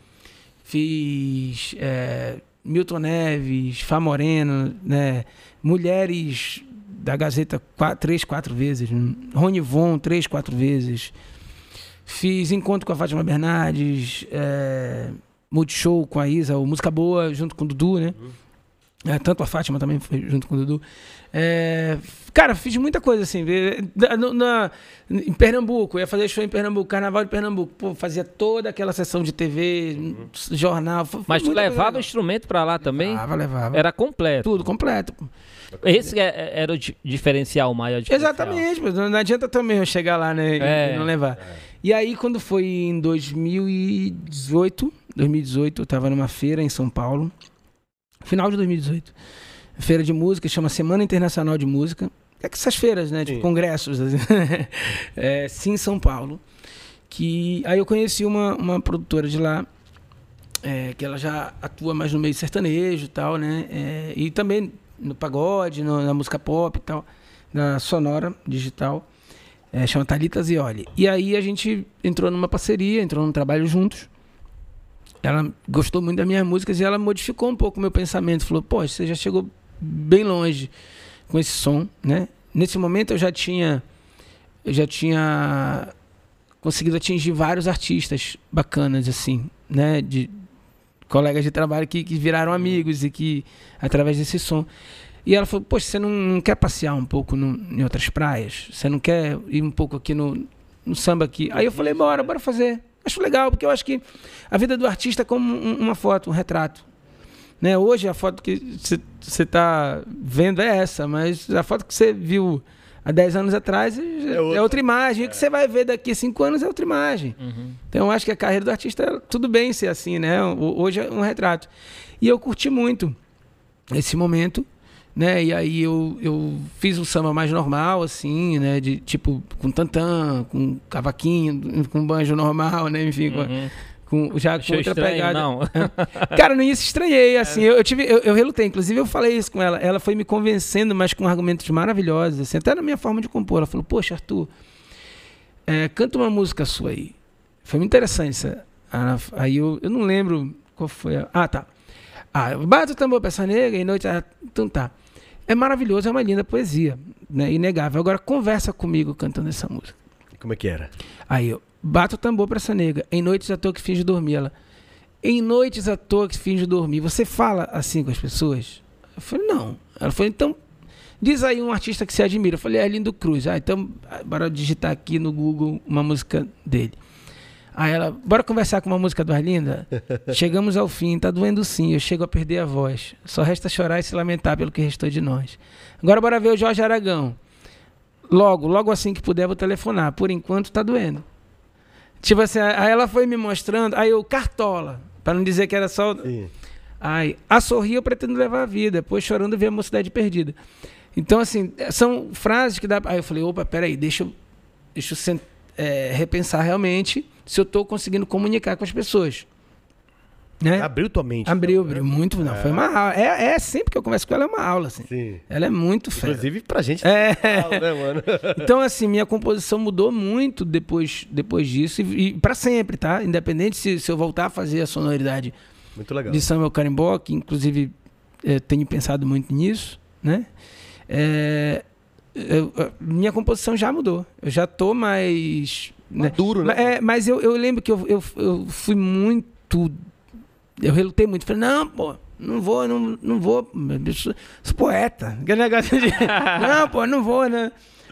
Fiz é, Milton Neves, Fá Moreno, né? Mulheres da Gazeta quatro, três, quatro vezes. Rony Von, três, quatro vezes. Fiz encontro com a Fátima Bernardes, é, Multishow com a Isa, o Música Boa junto com o Dudu, né? É, tanto a Fátima também foi junto com o Dudu. É, cara, fiz muita coisa assim. na- na- em Pernambuco, ia fazer show em Pernambuco, Carnaval de Pernambuco. Pô, fazia toda aquela sessão de TV, jornal. foi- foi Mas tu levava instrumento pra lá também? Levava, levava. Era completo. tudo completo. Esse é- era o di- diferencial maior diferencial. Exatamente, mas não adianta também eu chegar lá né, e- É. e não levar. E aí, quando foi em 2018, 2018, eu tava numa feira em São Paulo, final de 2018, feira de música, chama Semana Internacional de Música. É que essas feiras, né? Tipo, Sim. congressos, assim. é, sim, São Paulo. Que aí eu conheci uma, uma produtora de lá, é, que ela já atua mais no meio sertanejo e tal, né? É, e também no pagode, no- na música pop e tal, na sonora digital. É, chama Thalita Zioli. E aí a gente entrou numa parceria, entrou num trabalho juntos. ela gostou muito das minhas músicas e ela modificou um pouco o meu pensamento. Falou, poxa, você já chegou bem longe com esse som, né? Nesse momento eu já tinha eu já tinha conseguido atingir vários artistas bacanas assim, né, de colegas de trabalho que, que viraram amigos e que através desse som. E ela falou: Poxa, você não, não quer passear um pouco no, em outras praias? Você não quer ir um pouco aqui no, no samba aqui? Aí eu falei: Bora, bora fazer. Acho legal, porque eu acho que a vida do artista é como um, uma foto, um retrato. Né? Hoje a foto que você está vendo é essa, mas a foto que você viu há 10 anos atrás é, é outra, é outra imagem. É. E o que você vai ver daqui a 5 anos é outra imagem. Uhum. Então eu acho que a carreira do artista, é tudo bem ser assim, né? Hoje é um retrato. E eu curti muito esse momento né? E aí eu, eu fiz um samba mais normal, assim, né? De tipo, com tantã, com cavaquinho, com banjo normal, né? Enfim, uhum. com, com, já Achou com outra estranho, pegada. Não. Cara, no início estranhei, assim, eu, eu tive, eu, eu, relutei, inclusive eu falei isso com ela. Ela foi me convencendo, mas com argumentos maravilhosos, assim, até na minha forma de compor. Ela falou, poxa, Arthur, é, canta uma música sua aí. Foi muito interessante. Aí eu, eu não lembro qual foi. A... Ah, tá. Ah, bate o tambor pra essa nega e noite. Ah, então tá. É maravilhoso, é uma linda poesia, né? Inegável. Agora conversa comigo cantando essa música. Como é que era? Aí eu bato o tambor para essa nega. Em noites à toa que finge dormir. Ela. Em noites à toa que finge dormir. Você fala assim com as pessoas? Eu falei, não. Ela falou, então Diz aí um artista que você admira. Eu falei, é Lindo Cruz. Ah, então, bora digitar aqui no Google uma música dele. Aí ela, bora conversar com uma música do Arlinda? Chegamos ao fim, tá doendo sim, eu chego a perder a voz. Só resta chorar e se lamentar pelo que restou de nós. Agora bora ver o Jorge Aragão. Logo, logo assim que puder, vou telefonar. Por enquanto tá doendo. Tipo assim, aí ela foi me mostrando, aí eu, cartola, para não dizer que era só. Sim. Aí, a sorrir eu pretendo levar a vida, depois chorando ver a mocidade perdida. Então, assim, são frases que dá. Aí eu falei, opa, peraí, deixa eu, deixa eu é, repensar realmente se eu estou conseguindo comunicar com as pessoas. Né? Abriu tua mente. Abriu, então, abriu né? muito. Não, é. foi uma aula. É, é, sempre que eu converso com ela, é uma aula, assim. Sim. Ela é muito fera. Inclusive pra gente. É. Aula, né, mano? então, assim, minha composição mudou muito depois, depois disso. E, e para sempre, tá? Independente se, se eu voltar a fazer a sonoridade muito legal. de Samuel Carimbó, que inclusive é, tenho pensado muito nisso, né? É, eu, minha composição já mudou. Eu já tô mais né? Maduro, né? É, mas eu, eu lembro que eu, eu, eu fui muito. Eu relutei muito. Falei, não, pô, não vou, não, não vou. Sou, sou poeta. Aquele negócio de. não, pô, não vou, né?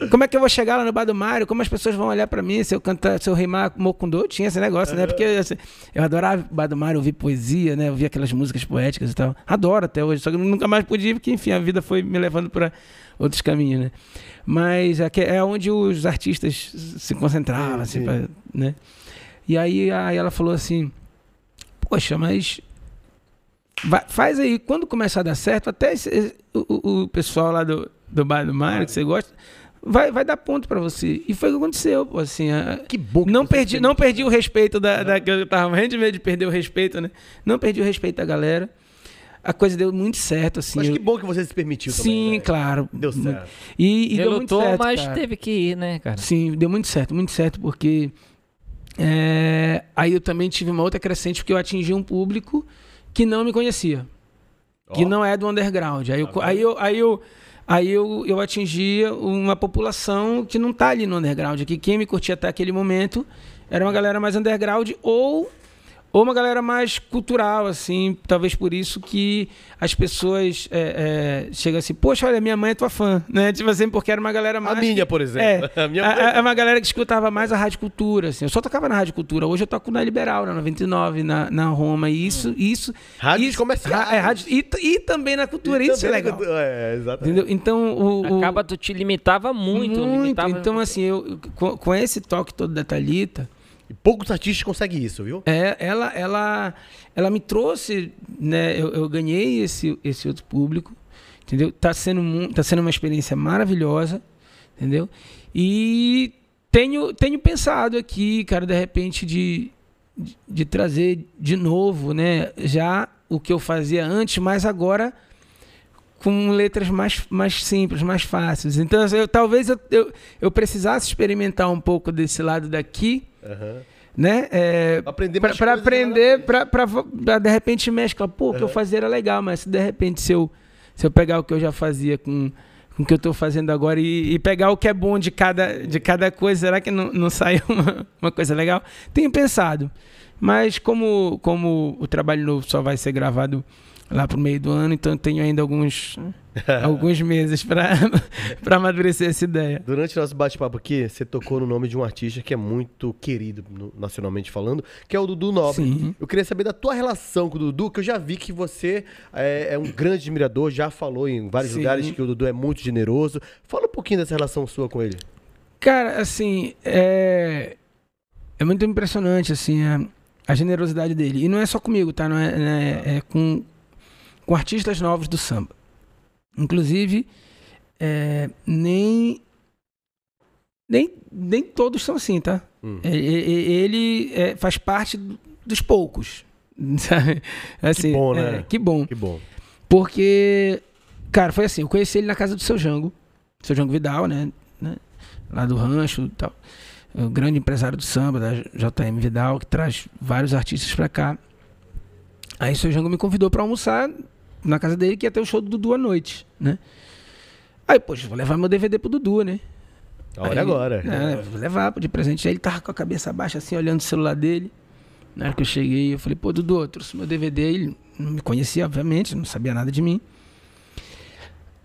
Como é que eu vou chegar lá no Bar do Mário? Como as pessoas vão olhar pra mim se eu cantar, se eu rimar Mocundô? Tinha esse negócio, né? Porque assim, eu adorava o Bar do Mário, ouvir poesia, né? Ouvir aquelas músicas poéticas e tal. Adoro até hoje, só que nunca mais podia, porque, enfim, a vida foi me levando para outros caminhos, né? Mas é, é onde os artistas se concentravam, assim, pra, né? E aí, aí ela falou assim, poxa, mas vai, faz aí, quando começar a dar certo, até esse, o, o, pessoal lá do, do Bar do Mário, que você gosta, vai, vai dar ponto para você. E foi o que aconteceu, pô, assim. A, que bom que não perdi, não perdi o respeito da, da que eu tava morrendo de medo de perder o respeito, né? Não perdi o respeito da galera a coisa deu muito certo, assim. Mas que bom que você se permitiu Sim, também. Sim, né? claro. Deu certo. E, e deu muito certo. mas cara. teve que ir, né, cara? Sim, deu muito certo, muito certo, porque. É, aí eu também tive uma outra crescente, porque eu atingi um público que não me conhecia. Oh. Que não é do underground. Aí eu, tá aí eu, aí eu, aí eu, eu atingia uma população que não tá ali no underground. Que quem me curtia até aquele momento era uma galera mais underground ou ou uma galera mais cultural, assim, talvez por isso que as pessoas é, é, chegam assim, poxa, olha, minha mãe é tua fã, né? Tipo assim, porque era uma galera mais. A minha, por exemplo. É, a minha mãe... é uma galera que escutava mais a Rádio Cultura, assim. Eu só tocava na Rádio Cultura. Hoje eu toco na Liberal, na 99, na, na Roma. E isso. Hum. isso rádio isso, comercial. É, rádio, e, e também na cultura. E isso é legal. É, exatamente. Entendeu? Então, o, o, Acaba, tu te limitava muito. Muito. Limitava então, assim, eu, com, com esse toque todo da Thalita e poucos artistas conseguem isso, viu? É, ela, ela, ela me trouxe, né? Eu, eu ganhei esse, esse outro público, entendeu? Tá sendo, tá sendo uma experiência maravilhosa, entendeu? E tenho, tenho pensado aqui, cara, de repente, de, de, de trazer de novo, né? Já o que eu fazia antes, mas agora com letras mais, mais simples, mais fáceis. Então, eu, talvez eu, eu, eu, precisasse experimentar um pouco desse lado daqui, uhum. né? É, Aprender pra, pra na aprender, pra, pra, pra, de repente mescla. Pô, o que eu fazia era legal, mas se de repente se eu, se eu pegar o que eu já fazia com, com o que eu tô fazendo agora e, e pegar o que é bom de cada, de cada coisa, será que não, não sai uma, uma coisa legal? Tenho pensado. Mas como, como o trabalho novo só vai ser gravado lá pro meio do ano, então eu tenho ainda alguns, alguns meses para amadurecer essa ideia. Durante o nosso bate-papo aqui, você tocou no nome de um artista que é muito querido, nacionalmente falando, que é o Dudu Nobre. Sim. Eu queria saber da tua relação com o Dudu, que eu já vi que você é, é um grande admirador, já falou em vários Sim. lugares que o Dudu é muito generoso. Fala um pouquinho dessa relação sua com ele. Cara, assim, é, é muito impressionante, assim, a, a generosidade dele. E não é só comigo, tá? Não é, é, é com, com artistas novos do samba. Inclusive, é, nem, nem, nem todos são assim, tá? Hum. É, é, é, ele é, faz parte dos poucos. sabe? Assim, bom, né? é, que bom. Que bom. Porque, cara, foi assim, eu conheci ele na casa do seu Jango, seu Jango Vidal, né? né, Lá do rancho e tal. O grande empresário do samba, da JM Vidal, que traz vários artistas pra cá. Aí o seu Jango me convidou pra almoçar na casa dele, que ia ter o show do Dudu à noite, né? Aí, poxa, vou levar meu DVD pro Dudu, né? A hora é Aí, agora. É, vou levar de presente. Aí ele tava com a cabeça baixa, assim, olhando o celular dele. Na hora que eu cheguei, eu falei, pô, Dudu, eu trouxe meu DVD. Ele não me conhecia, obviamente, não sabia nada de mim.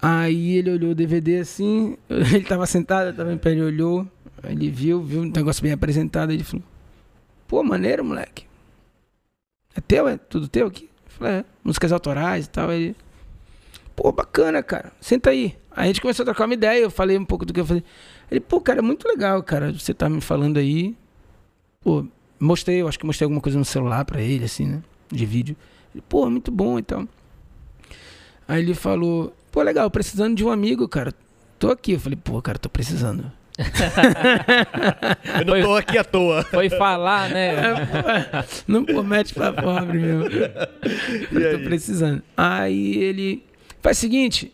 Aí ele olhou o DVD assim, ele tava sentado, eu tava em pé, ele olhou, aí ele viu, viu um negócio bem apresentado, ele falou, pô, maneiro, moleque. É teu, é? Tudo teu aqui? Falei, é, músicas autorais e tal. Ele, pô, bacana, cara, senta aí. Aí a gente começou a trocar uma ideia, eu falei um pouco do que eu falei. Ele, pô, cara, é muito legal, cara, você tá me falando aí. Pô, mostrei, eu acho que mostrei alguma coisa no celular pra ele, assim, né? De vídeo. Ele, pô, muito bom e tal. Aí ele falou, pô, legal, precisando de um amigo, cara. Tô aqui. Eu falei, pô, cara, tô precisando. Eu não tô aqui à toa. Foi falar, né? Não promete pra pobre, meu. Eu tô precisando. Aí ele. Faz o seguinte.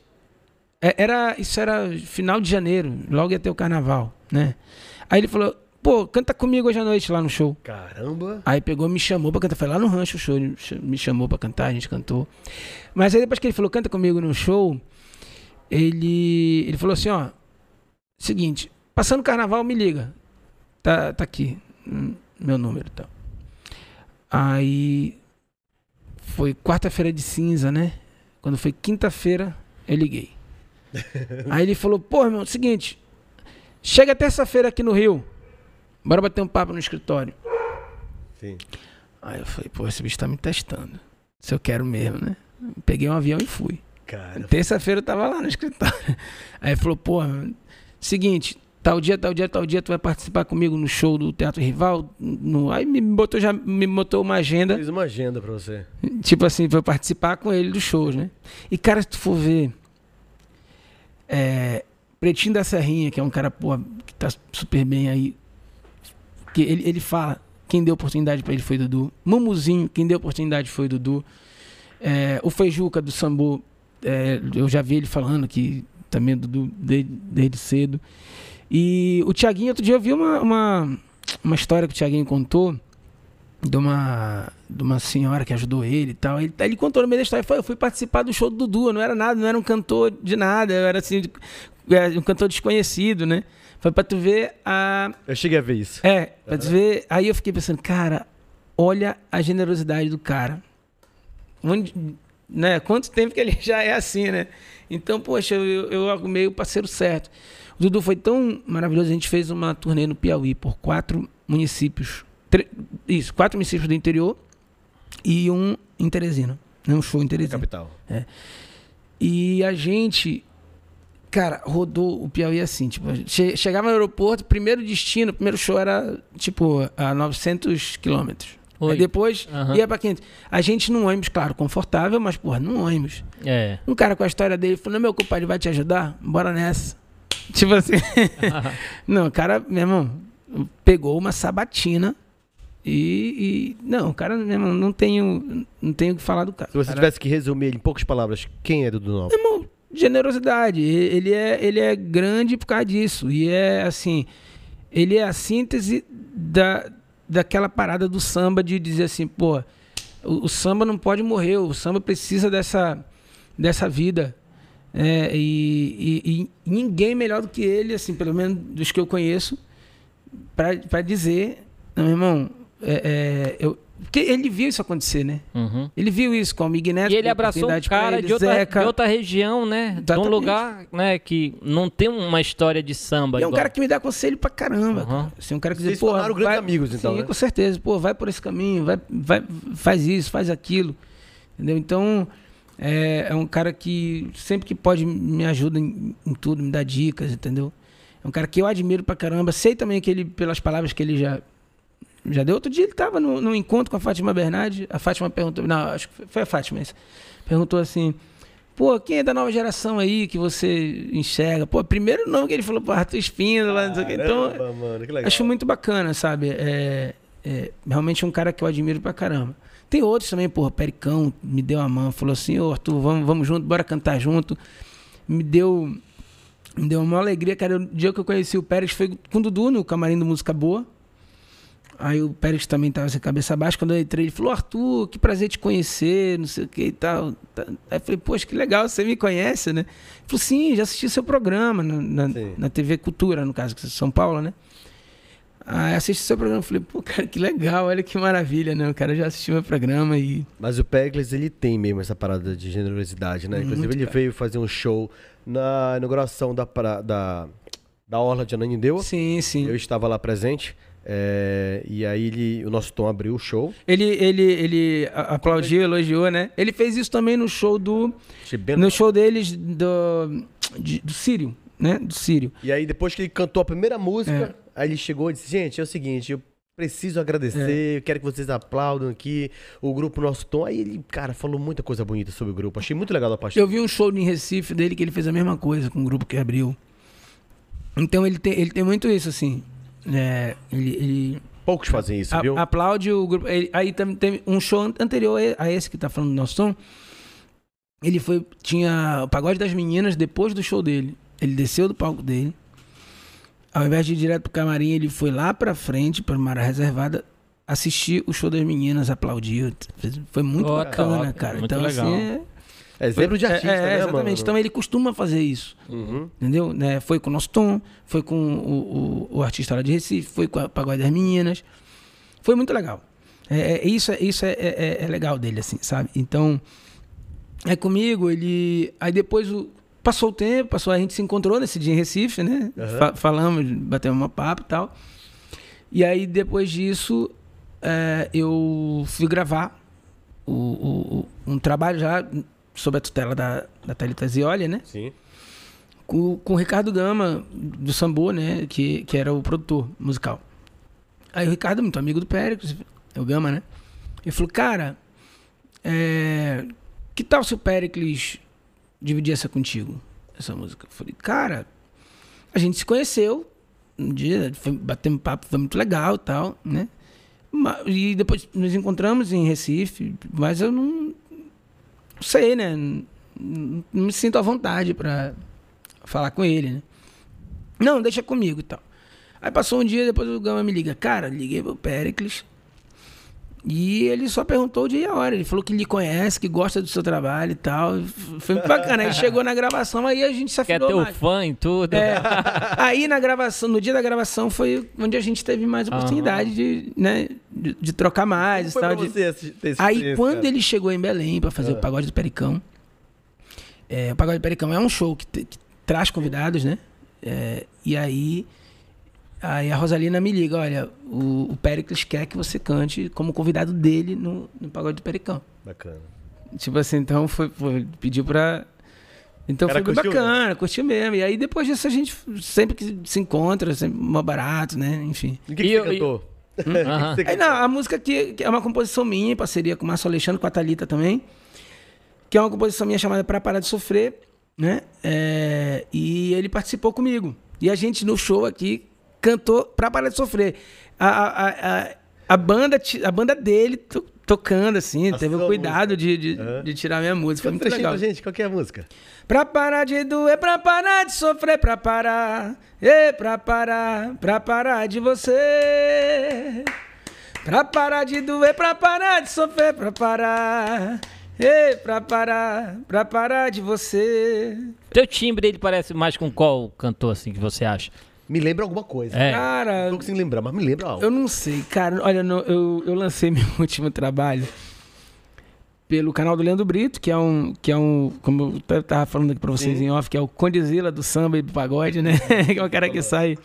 é- Era, isso era final de janeiro, logo ia ter o carnaval, né? Aí ele falou, pô, canta comigo hoje à noite lá no show. Caramba. Aí pegou, me chamou pra cantar. Foi lá no rancho o show, me chamou pra cantar, a gente cantou. Mas aí depois que ele falou, canta comigo no show, ele, ele falou assim, ó, seguinte, passando o carnaval, me liga. Tá, tá aqui, hum, meu número e tal. Aí foi quarta-feira de cinza, né? Quando foi quinta-feira, eu liguei. Aí ele falou, pô, irmão, seguinte, chega terça-feira aqui no Rio. Bora bater um papo no escritório. Sim. Aí eu falei, pô, esse bicho tá me testando. Se eu quero mesmo, né? Peguei um avião e fui. Terça-feira eu tava lá no escritório. Aí ele falou, pô, seguinte, tal dia, tal dia, tal dia, tu vai participar comigo no show do Teatro Rival. No... Aí me botou, já me botou uma agenda, Fiz uma agenda pra você. tipo assim, pra participar com ele dos shows, né? E cara, se tu for ver, é, Pretinho da Serrinha, que é um cara, pô, que tá super bem aí, que ele, ele fala, quem deu oportunidade pra ele foi Dudu. Mumuzinho, quem deu oportunidade foi Dudu. É, o Feijuca do Sambu, é, eu já vi ele falando que também do Dudu desde, desde cedo. E o Tiaguinho, outro dia eu vi uma, uma, uma história que o Tiaguinho contou de uma, de uma senhora que ajudou ele e tal. Ele, ele contou no meio da história, foi, eu fui participar do show do Dudu, eu não era nada, não era um cantor de nada, eu era assim, é, um cantor desconhecido, né? Foi pra tu ver a, Eu cheguei a ver isso. é, pra tu ver. Aí eu fiquei pensando, cara, olha a generosidade do cara. Onde, né? Quanto tempo que ele já é assim, né? Então, poxa, eu, eu arrumei o parceiro certo. O Dudu foi tão maravilhoso, a gente fez uma turnê no Piauí por quatro municípios. Isso, quatro municípios do interior e um em Teresina. Né? Um show em Teresina. Capital. E a gente, cara, rodou o Piauí assim, tipo, che- chegava no aeroporto, primeiro destino, primeiro show era, tipo, a 900 quilômetros. Oi. Aí depois Aham. ia pra 500. A gente num ônibus, claro, confortável, mas, porra, num ônibus. É. Um cara com a história dele falou, não, meu compadre vai te ajudar? Bora nessa. Tipo assim. não, o cara, meu irmão, pegou uma sabatina e... e- não, o cara, meu irmão, não tenho, não tenho o que falar do cara. Se você Cara, tivesse que resumir ele em poucas palavras, quem é Dudu Nobre? Irmão, generosidade. Ele é, ele é grande por causa disso. E é assim, ele é a síntese da, daquela parada do samba de dizer assim, pô, o, o samba não pode morrer, o samba precisa dessa, dessa vida. É, e, e, e, ninguém melhor do que ele, assim, pelo menos dos que eu conheço, para dizer, não, meu irmão, é, é, eu, porque ele viu isso acontecer, né? Uhum. Ele viu isso com o Miguel Neto. E ele abraçou um cara ele, de, outra, de, outra, região, né? Exatamente. De um lugar né, que não tem uma história de samba. E é um cara que me dá conselho pra caramba. Uhum. Cara. Assim, um cara que diz, pô, grandes vai, amigos, então, sim, né? com certeza. Pô, vai por esse caminho, vai, vai, faz isso, faz aquilo. Entendeu? Então, é, é um cara que sempre que pode me ajuda em, em tudo, me dá dicas, entendeu? É um cara que eu admiro pra caramba. Sei também que ele, pelas palavras que ele já já deu. Outro dia ele estava no, no, encontro com a Fátima Bernardi. A Fátima perguntou. Não, acho que foi a Fátima isso. Perguntou assim. Pô, quem é da nova geração aí que você enxerga? Pô, primeiro não que ele falou, pô, Arthur Espíndola, não sei o quê. Então, mano, que legal. acho muito bacana, sabe? É, é, realmente um cara que eu admiro pra caramba. Tem outros também, porra, Pericão me deu a mão, falou assim, ô Arthur, vamos, vamos junto, bora cantar junto. Me deu, me deu uma alegria, cara. O dia que eu conheci o Pérez foi com o Dudu no camarim do Música Boa. Aí o Pérez também estava sem cabeça baixa. Quando eu entrei, ele falou: Arthur, que prazer te conhecer, não sei o que e tal. Aí eu falei: Poxa, que legal, você me conhece, né? Ele falou: Sim, já assisti seu programa na, na, na TV Cultura, no caso, que é São Paulo, né? Aí assisti seu programa, falei, pô, cara, que legal, olha que maravilha, né? O cara já assistiu meu programa e. Mas o Pericles, ele tem mesmo essa parada de generosidade, né? Inclusive, Muito ele cara. veio fazer um show na inauguração da, da, da Orla de Ananindeua. Sim, sim. Eu estava lá presente. É, e aí ele, o nosso Tom abriu o show. Ele, ele, ele aplaudiu, elogiou, né? Ele fez isso também no show do. No show deles do, de, do Sírio, né? Do Sírio. E aí, depois que ele cantou a primeira música, é. Aí ele chegou e disse: Gente, é o seguinte, eu preciso agradecer, é. quero que vocês aplaudam aqui o grupo Nosso Tom. Aí ele, cara, falou muita coisa bonita sobre o grupo. Achei muito legal a parte. Eu vi um show em Recife dele que ele fez a mesma coisa com o grupo que abriu. Então ele tem, ele tem muito isso, assim. É, ele, ele, Poucos fazem isso, a, viu? Aplaude o grupo. Ele, aí também tem um show anterior a esse que tá falando do nosso som. Ele foi. Tinha o pagode das meninas depois do show dele. Ele desceu do palco dele. Ao invés de ir direto pro camarim, ele foi lá pra frente, pra uma área reservada, assistir o show das meninas, aplaudiu. Foi muito oh, bacana, cara. Muito então, legal. assim. É é exemplo de artista, é, é, né, Exatamente. Mano? Então ele costuma fazer isso. Uhum. Entendeu? Né? Foi com o nosso Tom, foi com o, o, o, artista lá de Recife, foi com a Pagode das Meninas. Foi muito legal. É, é isso isso é, é, é, legal dele, assim, sabe? Então, é comigo, ele. Aí depois o, passou o tempo, passou, a gente se encontrou nesse dia em Recife, né? Uhum. Fa falamos, batemos uma papo e tal. E aí depois disso, é, eu fui gravar o, o, um trabalho já sob a tutela da, da Thalita Zioli, né? Sim. Com, com o Ricardo Gama, do Sambo, né? Que, que era o produtor musical. Aí o Ricardo, muito amigo do Péricles, é o Gama, né? Ele falou, cara, é, que tal se o Péricles dividir essa contigo, essa música? Eu falei, cara, a gente se conheceu um dia, foi, batemos papo, foi muito legal e tal, né? E depois nos encontramos em Recife, mas eu não, sei, né? Não me sinto à vontade para falar com ele, né? Não, deixa comigo e tal. Aí passou um dia, depois o Gama me liga. Cara, liguei pro Pericles. E ele só perguntou o dia e a hora. Ele falou que lhe conhece, que gosta do seu trabalho e tal. Foi muito bacana. Aí chegou na gravação, aí a gente se afinou Quer ter mais. o fã em tudo. É. Aí na gravação, no dia da gravação, foi onde a gente teve mais oportunidade uhum. de, né, de, de, trocar mais. Como tal, de... você aí quando ele chegou em Belém para fazer o é. Pagode do Pericão, é, o Pagode do Pericão é um show que, te, que traz convidados, né? É, e aí Aí a Rosalina me liga, olha, o, o Pericles quer que você cante como convidado dele no, no Pagode do Pericão. Bacana. Tipo assim, então foi, foi pediu pra. Então foi bem bacana, mesmo. curtiu mesmo. E aí depois disso a gente sempre que se encontra, sempre mais barato, né? Enfim. E o que, que você cantou? Hum? aí, não, a música aqui que é uma composição minha, em parceria com o Márcio Alexandre, com a Thalita também. Que é uma composição minha chamada Pra Parar de Sofrer, né? É, e ele participou comigo. E a gente no show aqui cantou pra parar de sofrer. A, a, a, a banda, a banda dele to, tocando, assim, a teve o cuidado de, de, uhum. de, tirar minha música. Foi muito legal. gente, qual que é a música? Pra parar de doer, pra parar de sofrer, pra parar. E pra parar, pra parar de você. Pra parar de doer, pra parar de sofrer, pra parar. Ei, pra parar, pra parar de você. Teu timbre, ele parece mais com qual cantor, assim, que você acha? Me lembra alguma coisa. É. Cara, Não tô conseguindo lembrar, mas me lembra algo. eu não sei, cara. Olha, no- eu, eu lancei meu último trabalho pelo canal do Leandro Brito, que é um, que é um, como eu tava falando aqui pra vocês Sim. em off, que é o Condizila do samba e do pagode, né? que é o cara que sai,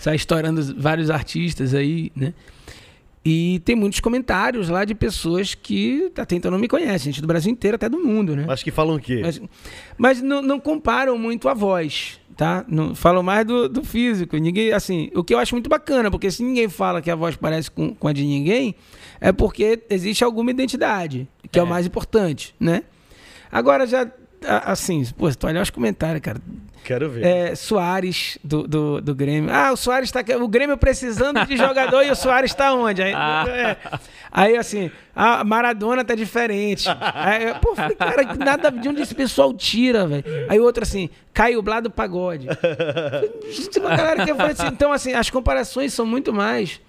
sai estourando vários artistas aí, né? E tem muitos comentários lá de pessoas que até então não me conhecem, gente do Brasil inteiro, até do mundo, né? Acho que falam o quê? Mas, mas não, não comparam muito a voz, tá? Não, falam mais do, do físico. Ninguém, assim, o que eu acho muito bacana, porque se ninguém fala que a voz parece com, com a de ninguém, é porque existe alguma identidade, que é, o É. mais importante, né? Agora já, assim, pô, tu olhar os comentários, cara, Quero ver. é, Soares do, do, do Grêmio. Ah, o Soares tá. O Grêmio precisando de jogador e o Soares tá onde? Aí, Ah. é. Aí, assim, a Maradona tá diferente. Aí, eu, pô, falei, cara, nada de onde esse pessoal tira, velho. Aí outro assim, Caio Blá do pagode. Gente, uma galera que assim, então, assim, as comparações são muito mais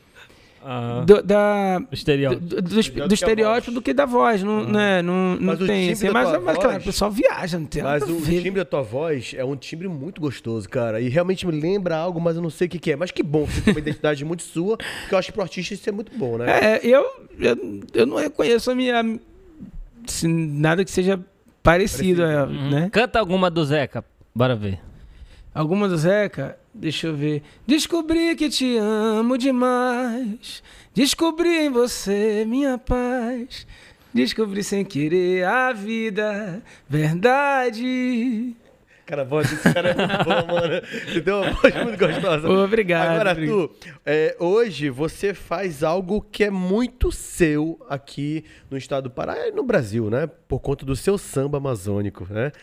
Ah, do, da. estereótipo. Do, do, do, Melhor do que estereótipo do que da voz, não, né, não, não Mas tem assim, mas, mas claro, voz- o pessoal viaja, não tem Mas o ver. timbre da tua voz é um timbre muito gostoso, cara. E realmente me lembra algo, mas eu não sei o que, que é. Mas que bom que você tem uma identidade muito sua, porque eu acho que pro artista isso é muito bom, né? É, eu, eu, eu não reconheço a minha. assim, nada que seja parecido, a- Uhum. né? Canta alguma do Zeca. Bora ver. Alguma do Zeca? Deixa eu ver. Descobri que te amo demais. Descobri em você minha paz. Descobri sem querer a vida, verdade. Cara, desse cara é muito boa, mano. Você tem uma voz muito gostosa. Obrigado. Agora, obrigado. Arthur, é, hoje você faz algo que é muito seu aqui no estado do Pará e no Brasil, né? Por conta do seu samba amazônico, né?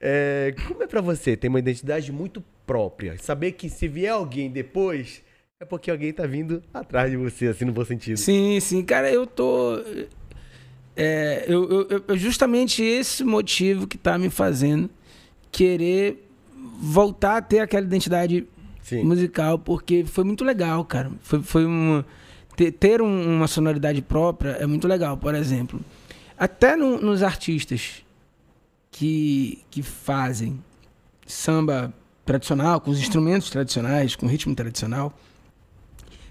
É, como é pra você ter uma identidade muito própria? Saber que se vier alguém depois, é porque alguém tá vindo atrás de você, assim, no bom sentido. Sim, sim. Cara, eu tô. É, eu, eu- eu- eu- justamente esse motivo que tá me fazendo querer voltar a ter aquela identidade Sim. musical, porque foi muito legal, cara. Foi, foi um, ter, ter um- uma sonoridade própria é muito legal, por exemplo. Até no- nos artistas que, que fazem samba tradicional, com os instrumentos tradicionais, com ritmo tradicional,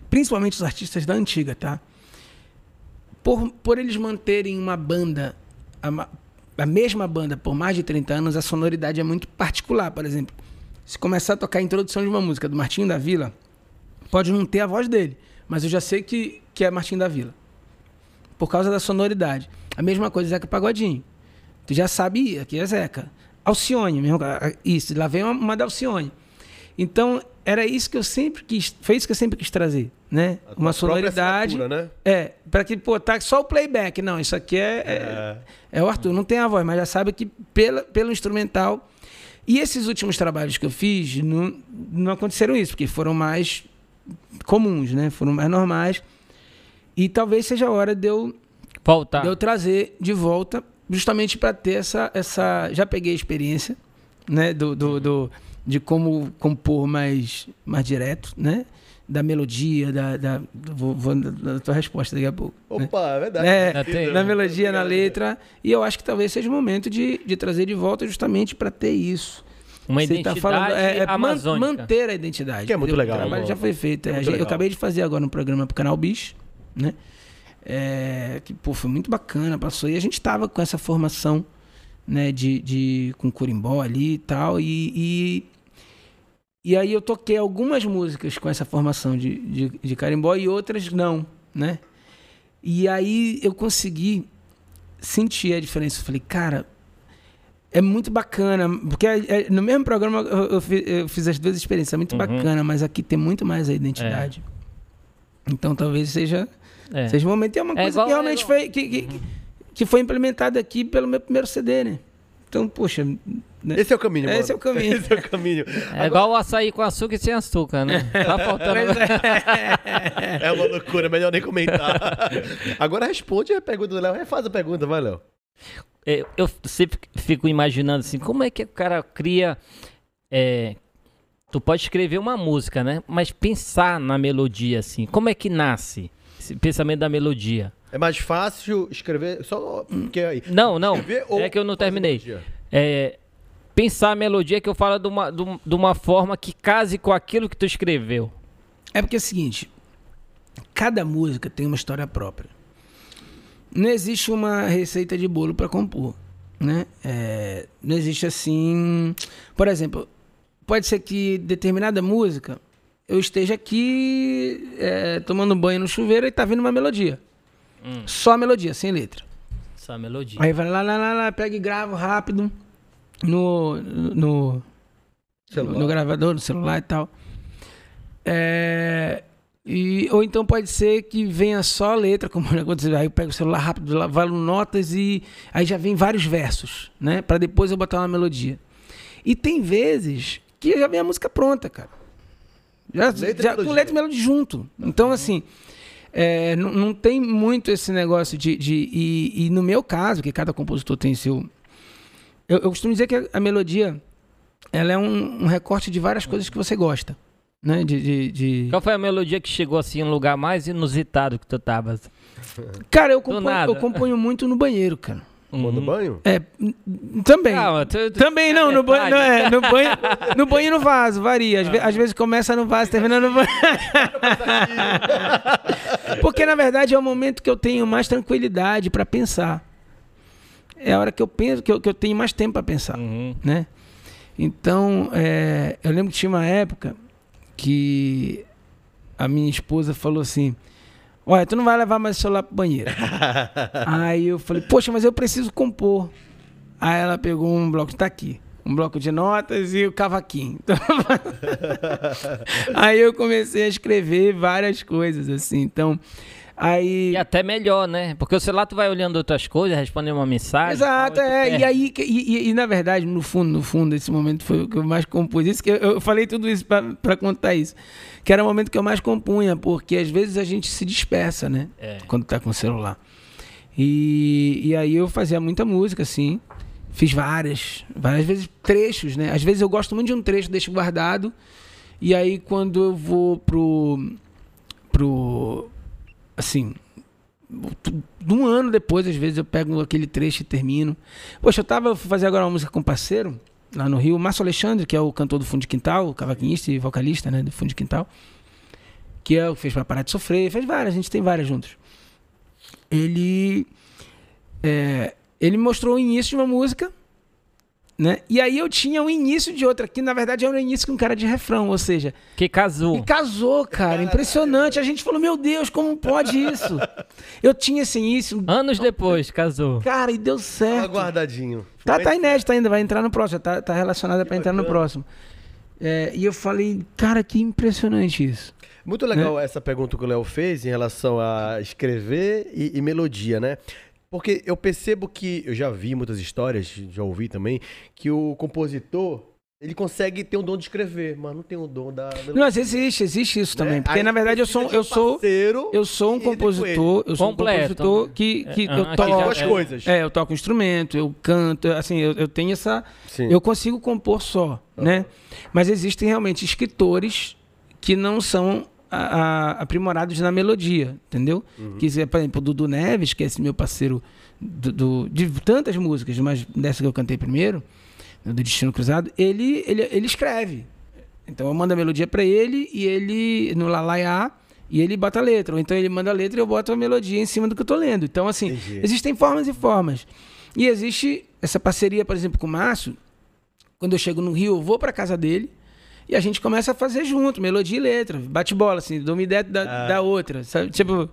principalmente os artistas da antiga, tá? Por, por eles manterem uma banda, a, a mesma banda por mais de 30 anos, a sonoridade é muito particular. Por exemplo, se começar a tocar a introdução de uma música do Martinho da Vila, pode não ter a voz dele, mas eu já sei que, que é Martinho da Vila. Por causa da sonoridade. A mesma coisa Zeca Pagodinho. Tu já sabe, aqui é Zeca. Alcione, mesmo, isso, lá vem uma, uma da Alcione. Então, era isso que eu sempre quis, foi isso que eu sempre quis trazer, né? A Uma sonoridade. né? É, para que, pô, tá só o playback. Não, isso aqui é, é, é o Arthur, não tem a voz, mas já sabe que pela, pelo instrumental. E esses últimos trabalhos que eu fiz, não, não aconteceram isso, porque foram mais comuns, né? Foram mais normais. E talvez seja a hora de eu, Voltar. de eu trazer de volta, justamente para ter essa, essa. Já peguei a experiência, né? Do, do, do- de como compor mais, mais direto, né? Da melodia, da. da vou, vou da tua resposta daqui a pouco. né? Opa, é verdade. É, na melodia, na letra. E eu acho que talvez seja o momento de, de trazer de volta justamente para ter isso. Uma Você identidade tá falando, é, é man- manter a identidade. Que é muito entendeu? legal, O trabalho amor. já foi feito. É É, eu acabei de fazer agora um programa pro canal Bis, né? É, que pô, foi muito bacana, passou. E a gente tava com essa formação, né, de, de com curimbó ali e tal. E, e, e aí eu toquei algumas músicas com essa formação de, de, de carimbó e outras não, né? E aí eu consegui sentir a diferença. Eu falei, cara, é muito bacana, porque é- é- no mesmo programa eu, eu fi- eu fiz as duas experiências, é muito Uhum. bacana, mas aqui tem muito mais a identidade. Então talvez seja, É. seja o momento. E é uma É coisa igual- que realmente é foi, que, que, que foi implementada aqui pelo meu primeiro CD, né? Então, poxa, né? Esse é o caminho, mano. Esse é o caminho. Esse é o caminho. É igual o açaí com açúcar e sem açúcar, né? Tá faltando. É uma loucura, melhor nem comentar. Agora responde a pergunta do Léo. Refaz a pergunta, vai, Léo. É, eu sempre fico imaginando assim, como é que o cara cria. é, tu pode escrever uma música, né? Mas pensar na melodia, assim, como é que nasce esse pensamento da melodia. É mais fácil escrever só porque aí. Não, não. Escrever ou É que eu não terminei. É, pensar a melodia que eu falo de uma, de um- de uma forma que case com aquilo que tu escreveu. É porque é o seguinte, cada música tem uma história própria. Não existe uma receita de bolo para compor, né? É, não existe assim, por exemplo, pode ser que determinada música eu esteja aqui é, tomando banho no chuveiro e tá vindo uma melodia, só a melodia, sem letra. Essa melodia. Aí vai lá, lá, lá, lá, pega e gravo rápido no, no, Celular. no gravador, no celular e tal. É, e, ou então pode ser que venha só a letra, como aconteceu. Aí eu pego o celular rápido, lá, valo notas e aí já vem vários versos, né? Pra depois eu botar uma melodia. E tem vezes que já vem a música pronta, cara. Já, Letra já- com letra e melodia junto. Então, assim, é, não, não tem muito esse negócio de. de- e, e no meu caso, que cada compositor tem seu. Eu, eu costumo dizer que a, a melodia ela é um, um recorte de várias coisas que você gosta. Né? De, de, de- Qual foi a melodia que chegou assim em um lugar mais inusitado que tu tava? Cara, eu componho, eu componho muito no banheiro, cara. Tomando banho? É, também. Calma, tu- tu- Também não, no banho, não, é, no banho, no banho e no vaso, varia. Às, ve- às vezes começa no vaso, termina no banho. Porque na verdade é o momento que eu tenho mais tranquilidade para pensar. É a hora que eu penso que eu, que eu tenho mais tempo para pensar, Uhum. né? Então, é, eu lembro que tinha uma época que a minha esposa falou assim: Olha, tu não vai levar mais o celular pro banheiro. Aí eu falei, poxa, mas eu preciso compor. Aí ela pegou um bloco, tá aqui. Um bloco de notas e o cavaquinho. aí eu comecei a escrever várias coisas, assim. Então, aí. E até melhor, né? Porque o celular tu vai olhando outras coisas, respondendo uma mensagem. Exato, tal, é. E aí, e, e- e, na verdade, no fundo, no fundo, esse momento foi o que eu mais compus. Isso que eu, eu falei tudo isso pra, pra contar isso. Que era o momento que eu mais compunha, porque às vezes a gente se dispersa, né? É. Quando tá com o celular. E, e aí eu fazia muita música, assim. Fiz várias, várias vezes trechos, né? Às vezes eu gosto muito de um trecho, deixo guardado. E aí quando eu vou pro. pro. Assim. Um ano depois, às vezes, eu pego aquele trecho e termino. Poxa, eu tava fazer agora uma música com um parceiro, lá no Rio, Márcio Alexandre, que é o cantor do Fundo de Quintal, cavaquinista e vocalista, né, do Fundo de Quintal. Que é o que fez pra parar de sofrer, fez várias, a gente tem várias juntos. Ele. é, ele mostrou o início de uma música, né? E aí eu tinha o início de outra, que na verdade era o início com um cara de refrão, ou seja, Que casou. e casou, cara. Impressionante. A gente falou, meu Deus, como pode isso? Eu tinha esse início. Anos depois, casou. Cara, e deu certo. guardadinho. Tá, tá inédito ainda, vai entrar no próximo. Tá, tá relacionada pra entrar no próximo. É, e eu falei, cara, que impressionante isso. Muito legal essa pergunta que o Léo fez em relação a escrever e, e melodia, né? Porque eu percebo que, eu já vi muitas histórias, já ouvi também, que o compositor, ele consegue ter um dom de escrever, mas não tem um dom da melodia. Não, mas existe, existe isso também. né? Porque Aí na verdade eu sou, um eu sou, parceiro eu sou um com compositor, eu sou Completo, um compositor né? que, que É, eu ah, que toco. já- duas é- coisas. É, eu toco instrumento, eu canto, assim, eu, eu tenho essa. Sim. Eu consigo compor só, né? Mas existem realmente escritores que não são a- aprimorados na melodia, entendeu? Que, se- por exemplo, o Dudu Neves, que é esse meu parceiro do, do- de tantas músicas, mas dessa que eu cantei primeiro, do Destino Cruzado, ele, ele, ele escreve. Então eu mando a melodia pra ele e ele, no Lalaiá, e ele bota a letra. Ou então ele manda a letra e eu boto a melodia em cima do que eu tô lendo. Então, assim, Entendi. existem formas e formas. E existe essa parceria, por exemplo, com o Márcio. Quando eu chego no Rio, eu vou pra casa dele e a gente começa a fazer junto, melodia e letra. Bate bola, assim, dou uma ideia da, Ah. da outra. Sabe? Tipo,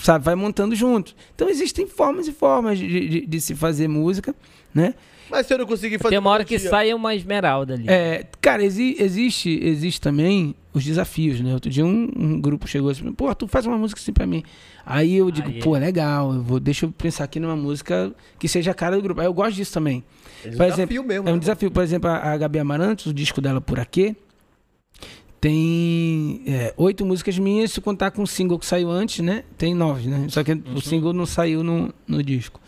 sabe, vai montando junto. Então existem formas e formas de, de- de se fazer música, né? Mas se eu não conseguir fazer Tem uma hora que melodia- sai uma esmeralda ali. É, cara, exi- existe, existe também os desafios, né? Outro dia um, um grupo chegou assim, pô, tu faz uma música assim pra mim. Aí eu digo, Aí é. pô, legal, eu vou, deixa eu pensar aqui numa música que seja a cara do grupo. Aí eu gosto disso também. É um Por desafio exemplo, mesmo. É um né? desafio. Por exemplo, a, a Gabi Amarantos, o disco dela Por Aqui, tem é, oito músicas minhas, se contar com o single que saiu antes, né? Tem nove, né? Só que Uhum. o single não saiu no, no disco.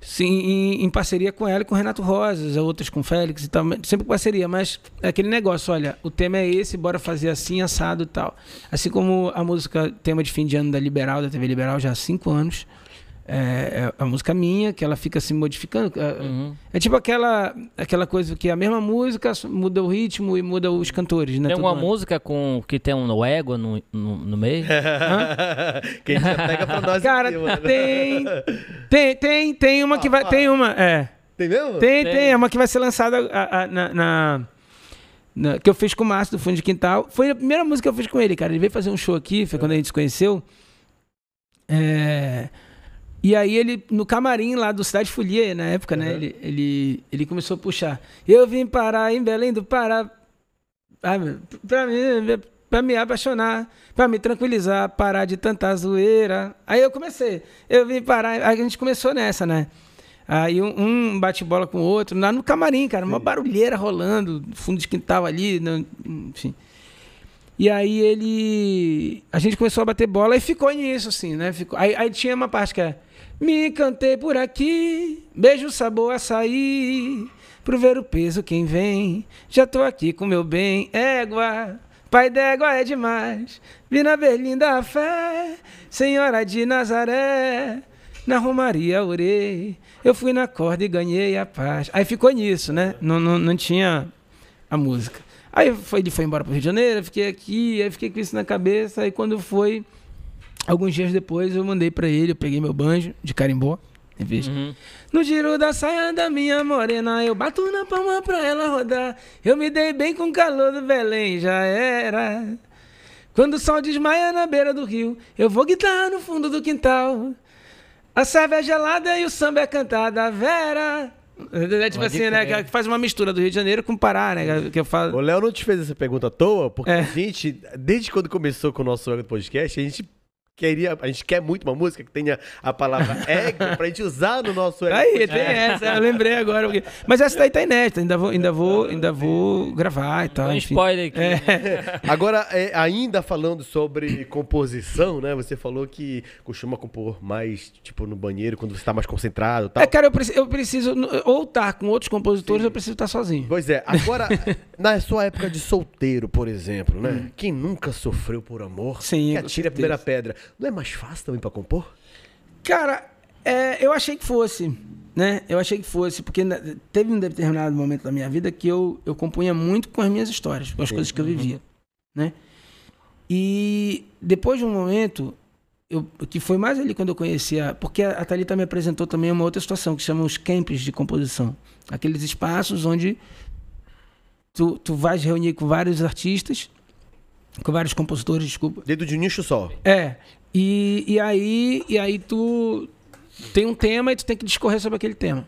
Sim, em, em parceria com ela e com o Renato Rosas, outras com o Félix e tal. Sempre parceria, mas é aquele negócio, olha, o tema é esse, bora fazer assim, assado e tal. Assim como a música, tema de fim de ano da Liberal, da TV Liberal, já há cinco anos. É, é a música minha, que ela fica se modificando. É, Uhum. é tipo aquela, aquela coisa que a mesma música muda o ritmo e muda os cantores, né? Tem uma ano. música com que tem um égua no, no, no meio? Quem já pega pra nós Cara, aqui, mano. tem, tem, tem, tem uma que vai, tem uma, é. Tem mesmo? Tem, Tem. tem, é uma que vai ser lançada a- a- na, na- que eu fiz com o Márcio do Fundo de Quintal. Foi a primeira música que eu fiz com ele, cara. Ele veio fazer um show aqui, foi quando a gente se conheceu. É, E aí ele, no camarim lá do Cidade Folia, na época, né? Uhum. Ele, ele, ele começou a puxar. Eu vim parar em Belém do Pará ah, pra, mim, pra me apaixonar, pra me tranquilizar, parar de tanta zoeira. Aí eu comecei. Eu vim parar. Aí a gente começou nessa, né? Aí um, um bate bola com o outro, lá no camarim, cara, uma barulheira rolando, fundo de quintal ali, no- enfim. E aí ele. A gente começou a bater bola e ficou nisso, assim, né? Ficou... Aí, aí tinha uma parte que é. Me cantei por aqui, beijo sabor açaí, pro ver o peso quem vem. Já tô aqui com meu bem, égua. Pai d'égua é demais. Vi na Berlinda a fé, Senhora de Nazaré. Na Romaria orei, eu fui na corda e ganhei a paz. Aí ficou nisso, né? Não, não, não tinha a música. Aí foi, ele foi embora pro Rio de Janeiro, eu fiquei aqui, aí fiquei com isso na cabeça. Aí quando foi, alguns dias depois, eu mandei pra ele, eu peguei meu banjo de carimbó, em vez. Uhum. No giro da saia da minha morena, eu bato na palma pra ela rodar. Eu me dei bem com o calor do Belém, já era. Quando o sol desmaia na beira do rio, eu vou guitarra no fundo do quintal. A cerveja é gelada e o samba é cantada, Vera. É tipo Pode assim, né? crer. Que faz uma mistura do Rio de Janeiro com Pará, né? Que eu falo. O Léo não te fez essa pergunta à toa, porque É. a gente, desde quando começou com o nosso podcast, a gente queria, a gente quer muito uma música que tenha a palavra ego pra gente usar no nosso ego. Aí, tem essa, eu lembrei agora. porque- Mas essa daí tá inédita, ainda vou, ainda vou, ainda vou gravar e tal. Um spoiler aqui. É. Agora, é, ainda falando sobre composição, né? Você falou que costuma compor mais, tipo, no banheiro, quando você tá mais concentrado e tal. É, cara, eu preciso, eu preciso ou estar com outros compositores, ou eu preciso estar sozinho. Pois é, agora, na sua época de solteiro, por exemplo, né? Quem nunca sofreu por amor, Hum. Sim, que atira a primeira pedra. Não é mais fácil também pra compor? Cara, é, eu achei que fosse, né? Eu achei que fosse, porque teve um determinado momento da minha vida que eu, eu compunha muito com as minhas histórias, com as coisas que eu vivia, né? E depois de um momento, eu, que foi mais ali quando eu conhecia, porque a, a Thalita me apresentou também uma outra situação que chama os camps de composição, aqueles espaços onde tu, tu vais reunir com vários artistas, com vários compositores, desculpa, Dentro de um nicho só. é. E, e aí e aí tu tem um tema e tu tem que discorrer sobre aquele tema.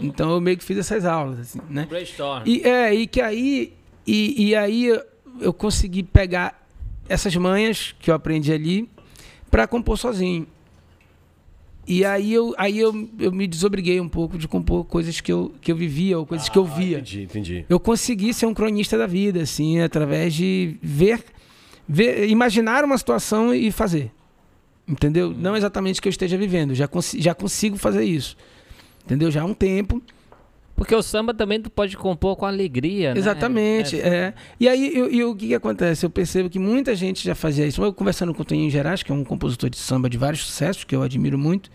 Então eu meio que fiz essas aulas, assim, né? Brainstorm. E, é, e que aí e, e aí eu- eu consegui pegar essas manhas que eu aprendi ali para compor sozinho. E aí eu aí eu, eu me desobriguei um pouco de compor coisas que eu, que eu vivia ou coisas que eu via Entendi, entendi. eu consegui ser um cronista da vida, assim, através de ver, ver imaginar uma situação e fazer. Entendeu? Não exatamente que eu esteja vivendo, já, consi- já consigo fazer isso. Entendeu? Já há um tempo. Porque o samba também tu pode compor com alegria, né? Exatamente. É. E aí, eu- e o que, que acontece? Eu percebo que muita gente já fazia isso. Eu conversando com o Toninho Gerais, que é um compositor de samba de vários sucessos, que eu admiro muito,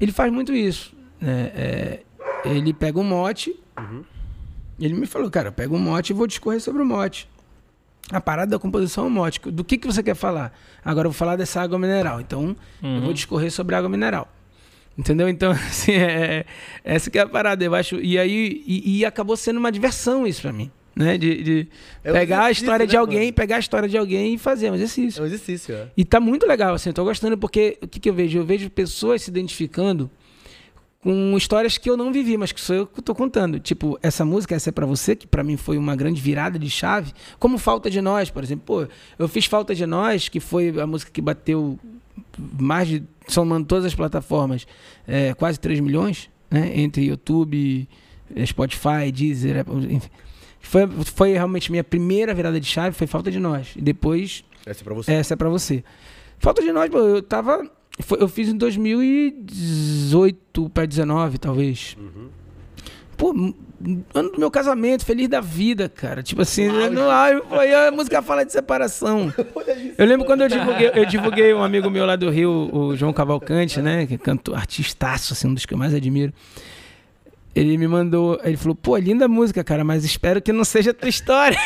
ele faz muito isso. né? É, ele pega um mote, ele me falou, cara, eu pego um mote e vou discorrer sobre o mote. A parada da composição é o mote. Do que, que você quer falar? Agora eu vou falar dessa água mineral. Então, eu vou discorrer sobre água mineral. Entendeu? Então, assim, é, essa que é a parada, eu acho. E aí, e, e acabou sendo uma diversão isso pra mim. Né? De, de É pegar a história de né, alguém, mano? pegar a história de alguém e fazer um exercício. É um exercício, é. E tá muito legal, assim, eu tô gostando porque o que, que eu vejo? Eu vejo pessoas se identificando com histórias que eu não vivi, mas que sou eu que tô contando. Tipo, essa música, essa é pra você, que pra mim foi uma grande virada de chave, como Falta de Nós, por exemplo. Pô, eu fiz Falta de Nós, que foi a música que bateu mais de, somando todas as plataformas, é, quase 3 milhões, né? Entre YouTube, eh, Spotify, Deezer, enfim. Foi, foi realmente minha primeira virada de chave, foi Falta de Nós. E depois Essa é pra você. essa é pra você. Falta de nós, pô, eu tava Foi- eu fiz em 2018 para 19, talvez. Pô, m- ano do meu casamento, feliz da vida, cara. Tipo assim, no auge, foi a música fala de separação. Eu lembro quando eu divulguei, eu divulguei um amigo meu lá do Rio, o João Cavalcante, né? Que cantou artistaço, assim, um dos que eu mais admiro. Ele me mandou, ele falou, pô, linda música, cara, mas espero que não seja a tua história.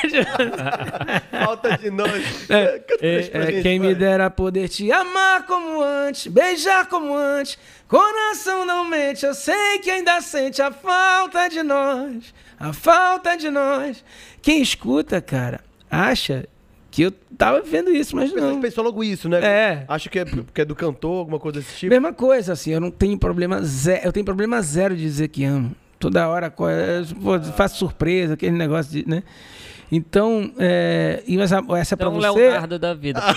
Falta de nós. É, É, gente, quem me vai. dera poder te amar como antes, beijar como antes. Coração não mente, eu sei que ainda sente a falta de nós, a falta de nós. Quem escuta, cara, acha que eu tava vendo isso, mas Você não. pensou logo isso, né? É. Acho que é, porque é do cantor, alguma coisa desse tipo. Mesma coisa, assim, eu não tenho problema zero, eu tenho problema zero de dizer que amo. Toda hora co- é, pô, faço surpresa, aquele negócio de, né? Então, é, e essa, essa é pra Então, você. Leonardo da vida.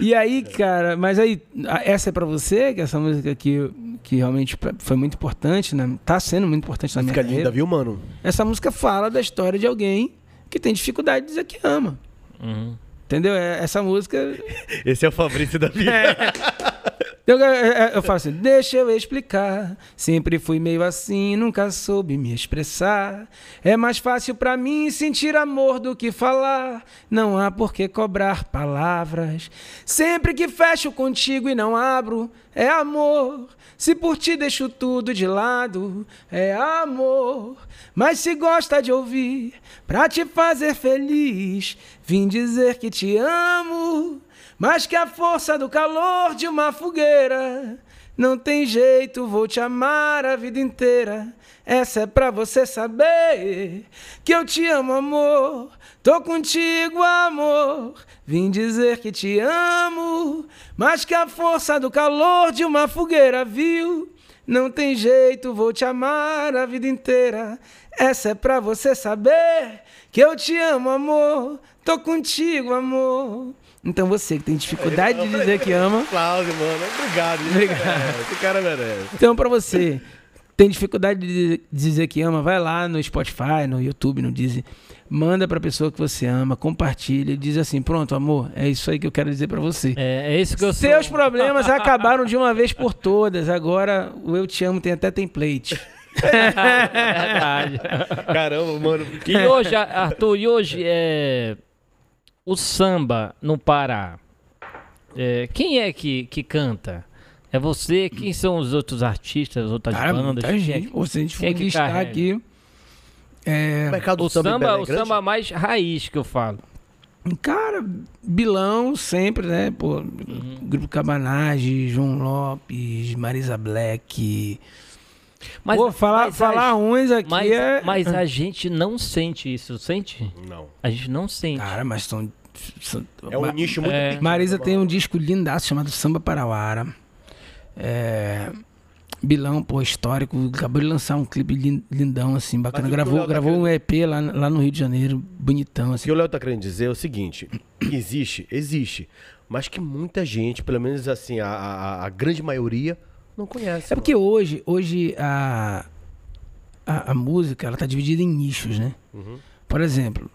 E aí, cara, mas aí, essa é pra você, que essa música que, que realmente foi muito importante, né? Tá sendo muito importante na minha Fica carreira. linda, viu, mano? Essa música fala da história de alguém que tem dificuldade de dizer que ama. Uhum. Entendeu? É- Essa música. Esse é o Fabrício da vida. Eu, eu- eu falo assim, deixa eu explicar. Sempre fui meio assim, nunca soube me expressar. É mais fácil pra mim sentir amor do que falar. Não há por que cobrar palavras. Sempre que fecho contigo e não abro, é amor. Se por ti deixo tudo de lado, é amor. Mas se gosta de ouvir, pra te fazer feliz, vim dizer que te amo. Mas que a força do calor de uma fogueira não tem jeito, vou te amar a vida inteira. Essa é pra você saber que eu te amo, amor. Tô contigo, amor. Vim dizer que te amo, mas que a força do calor de uma fogueira, viu? Não tem jeito, vou te amar a vida inteira. Essa é pra você saber que eu te amo, amor. Tô contigo, amor. Então você que tem dificuldade de dizer que ama, Cláudio, mano. Obrigado. Obrigado. Esse cara merece. então pra você tem dificuldade de dizer que ama, vai lá no Spotify, no YouTube, no Deezer, manda pra pessoa que você ama, compartilha e diz assim: "Pronto, amor, é isso aí que eu quero dizer pra você". É, é isso que eu sou. Seus problemas acabaram de uma vez por todas. Agora o eu te amo tem até template. Verdade. Caramba, mano. E hoje, Arthur, e hoje é o samba no Pará. É, quem é que, que canta? É você? Quem são os outros artistas, as outras Cara, bandas? muita Quem é gente. que- Ou se a gente quem é for listar carrega? aqui. É, O mercado do O samba, samba, é o samba mais raiz que eu falo. Cara, Bilão sempre, né? Pô, Uhum. Grupo Cabanage, João Lopes, Marisa Black. Mas, Pô, falar, mas falar a, ruins aqui mas, é. mas a gente não sente isso, sente? Não. A gente não sente. Cara, mas são. são- É um nicho muito É. pequeno. Marisa tem um disco lindaço chamado Samba Parauara. É. Bilão, pô, histórico. Acabou de lançar um clipe lin- lindão, assim, bacana. O o Gravou, tá gravou um EP lá, lá no Rio de Janeiro, bonitão, O assim. que o Léo tá querendo dizer é o seguinte: existe, existe. Mas que muita gente, pelo menos assim, a, a, a grande maioria, não conhece. É porque hoje, hoje a, a, a música ela tá dividida em nichos, né? Uhum. Por exemplo,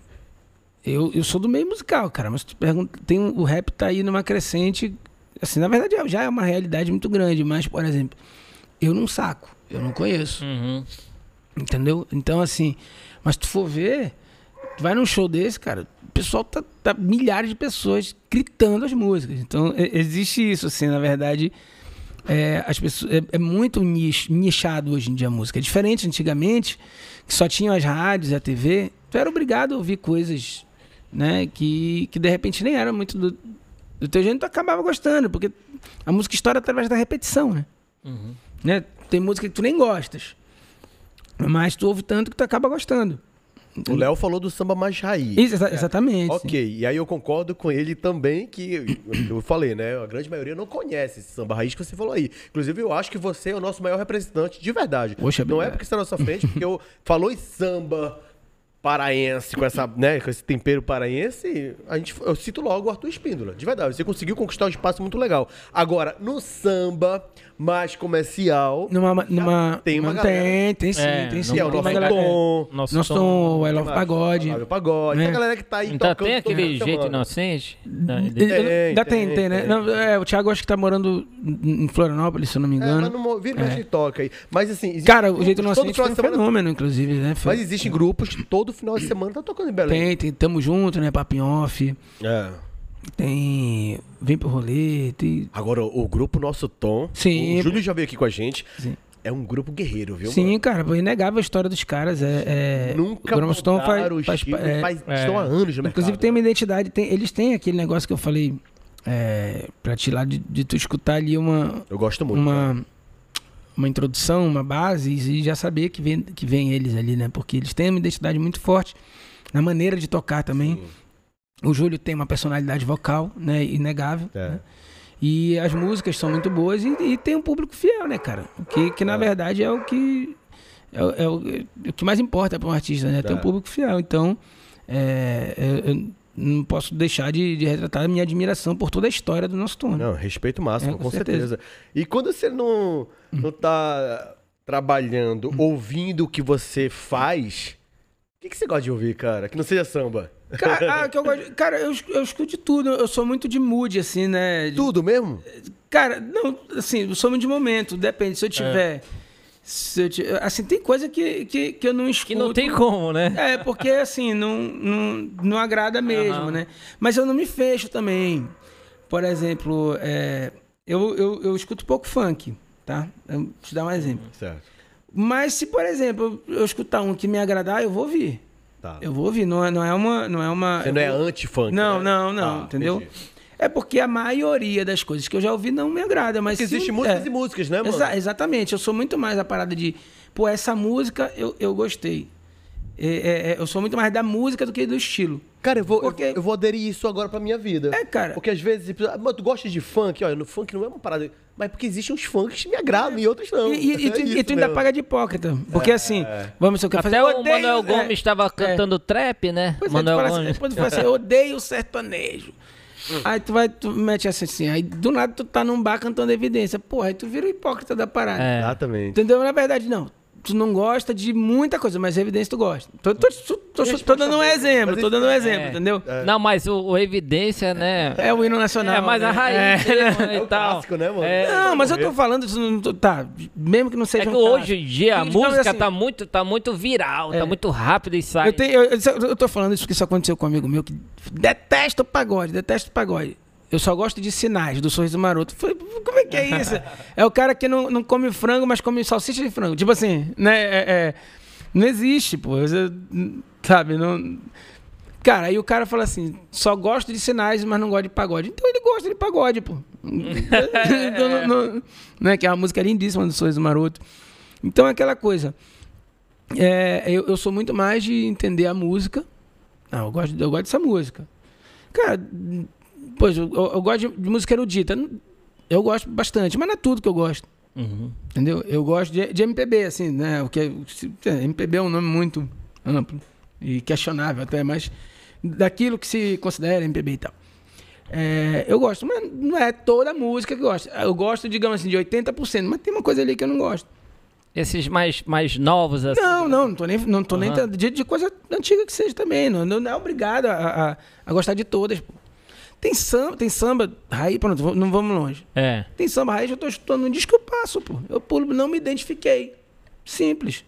eu, eu sou do meio musical, cara, mas tu pergunta, tem o rap tá aí numa crescente, assim, na verdade já é uma realidade muito grande, mas, por exemplo, eu não saco, eu não conheço, Uhum. entendeu? Então, assim, mas tu for ver, tu vai num show desse, cara, o pessoal tá, tá milhares de pessoas gritando as músicas. Então, existe isso, assim, na verdade, é, as pessoas, é, é muito nicho, nichado hoje em dia a música. É diferente antigamente, que só tinham as rádios e a TV, tu era obrigado a ouvir coisas, né, que, que de repente nem eram muito do, do teu jeito, tu acabava gostando, porque a música estoura através da repetição, né? Uhum. né? Tem música que tu nem gostas, mas tu ouve tanto que tu acaba gostando. O Léo falou do samba mais raiz. Isso, exa- exatamente. sim. Ok, e aí eu concordo com ele também que eu falei, né? A grande maioria não conhece esse samba raiz que você falou aí. Inclusive, eu acho que você é o nosso maior representante de verdade. Poxa, não é porque você está na nossa frente, porque eu falou em samba. Paraense, com, essa, né, com esse tempero paraense, a gente, eu cito logo o Arthur Espíndola. De verdade, você conseguiu conquistar um espaço muito legal. Agora, no samba mais comercial, Numa, numa, tem uma galera. tem, tem sim, É, tem não sim. que é o nosso galera- tom. Nosso, Nosso tom. tom, I Love Pagode. Flávio Pagode. É. Tem a galera que tá aí Ainda tocando tem todo aquele jeito semana. inocente? Ainda tem, tem, tem, né? tem. Não, é, o Thiago acho que tá morando em Florianópolis, se eu não me É, engano. mas não, vira É. mais toca aí. Mas assim, Cara, o Jeito todo Inocente foi um fenômeno, inclusive, né? Mas existem grupos que todo final de semana tá tocando em Belém. Tem, tem Tamo Junto, né? Papinho Off. É. Tem Vem Pro Rolê. Tem... Agora, o, grupo Nosso Tom, Sim. o Júlio já veio aqui com a gente, Sim. é um grupo guerreiro, viu? Sim, cara, é inegável a história dos caras. É, é... Nunca o mudaram o faz, faz, estilo, é, faz- é. estão há anos no mercado. Inclusive tem uma identidade, tem- eles têm aquele negócio que eu falei é, pra te lá de, de tu escutar ali uma, Eu gosto muito. uma, uma introdução, uma base e já saber que vem, que vem eles ali, né? Porque eles têm uma identidade muito forte na maneira de tocar também. Sim. O Júlio tem uma personalidade vocal, né? Inegável. É. né? E as músicas são muito boas e, e tem um público fiel, né, cara? Que, que na É. verdade é o que é, é o, é o que mais importa para um artista, né? Ter É. um público fiel. Então, é, eu, eu não posso deixar de, de retratar a minha admiração por toda a história do nosso tom. né? Não, respeito máximo, É, com, com certeza. certeza. E quando você não, não tá trabalhando, ouvindo o que você faz, o que, que você gosta de ouvir, cara? Que não seja samba. Cara, ah, que eu, gosto- cara, eu, eu escuto de tudo. Eu sou muito de mood, assim, né? De- Tudo mesmo? Cara, não, assim, eu sou muito de momento. Depende. Se eu tiver. Se eu ti- assim, tem coisa que, que, que eu não escuto. Que não tem como, né? É, porque assim, não, não, não agrada mesmo, Aham. né? Mas eu não me fecho também. Por exemplo, é, eu, eu, eu escuto pouco funk, tá? Eu vou te dar um exemplo. Certo. Mas se, por exemplo, eu escutar um que me agradar, eu vou ouvir. Tá. Eu vou ouvir. Não é, não é uma. Não é uma Você não é anti-funk, Não, né? não, não, Tá, entendeu? entendi. É porque a maioria das coisas que eu já ouvi não me agrada, mas Porque existem músicas é. e músicas, né, mano? Exa- exatamente, eu sou muito mais a parada de, pô, essa música eu, eu gostei. É, é, é, eu sou muito mais da música do que do estilo. Cara, eu vou, Porque- eu, eu vou aderir isso agora pra minha vida. É, cara. Porque às vezes, ah, mas tu gosta de funk? Olha, no funk não é uma parada. Mas porque existem uns funks que me agradam e outros não. E, e- e É tu, e tu ainda mesmo. paga de hipócrita. Porque assim, vamos eu quero Até fazer. o odeio- Manuel é, Gomes estava cantando trap, né? Pois é, Manuel assim, Gomes. depois tu fala assim, eu odeio sertanejo. Aí tu vai, tu mete essa assim, aí do nada tu tá num bar cantando evidência. Porra, aí tu vira o hipócrita da parada. É. Exatamente. Entendeu? Na verdade, não. Tu não gosta de muita coisa, mas evidência tu gosta. Tô, tô, tô, tô- tô dando um exemplo, tô dando um exemplo, É. entendeu? Não, mas o, o Evidência, né? É o hino nacional. É mais a né? raiz É. mesmo, É o clássico, né, mano? É, Não, mas eu tô falando não tô- Tá, mesmo que não É seja que um hoje em dia a música assim, tá, muito, tá muito viral, É. tá muito rápido e sai. Eu, tenho, eu, eu- eu tô falando isso porque isso aconteceu com um amigo meu que detesta o pagode, detesta o pagode. Eu só gosto de sinais do sorriso maroto. Falei, como é que é isso? é o cara que não, não come frango, mas come salsicha de frango. Tipo assim, né? é- é- não existe, pô. Você, sabe? Não. Cara, aí o cara fala assim: só gosto de sinais, mas não gosto de pagode. Então ele gosta de pagode, pô. então, não, não- né? Que é uma música lindíssima do Sorriso Maroto. Então é aquela coisa. É, eu, eu sou muito mais de entender a música. Não, eu gosto, eu gosto dessa música. Cara, pois, eu, eu gosto de, de música erudita. Eu gosto bastante, mas não é tudo que eu gosto. Uhum. Entendeu? Eu gosto de, de MPB, assim, né? O que é, é, MPB é um nome muito amplo e questionável até, mas daquilo que se considera MPB e tal. É, eu gosto, mas não é toda a música que eu gosto. Eu gosto, digamos assim, de 80%, mas tem uma coisa ali que eu não gosto. Esses mais, mais novos, assim. Não, não, não tô nem, não tô nem Aham. de, de coisa antiga que seja também. Não, não é obrigado a, a, a gostar de todas. pô. Tem samba, tem samba, raiz, pronto, não vamos longe. É. Tem samba raiz, eu tô escutando um disco, eu passo, pô. Eu pulo, não me identifiquei. Simples.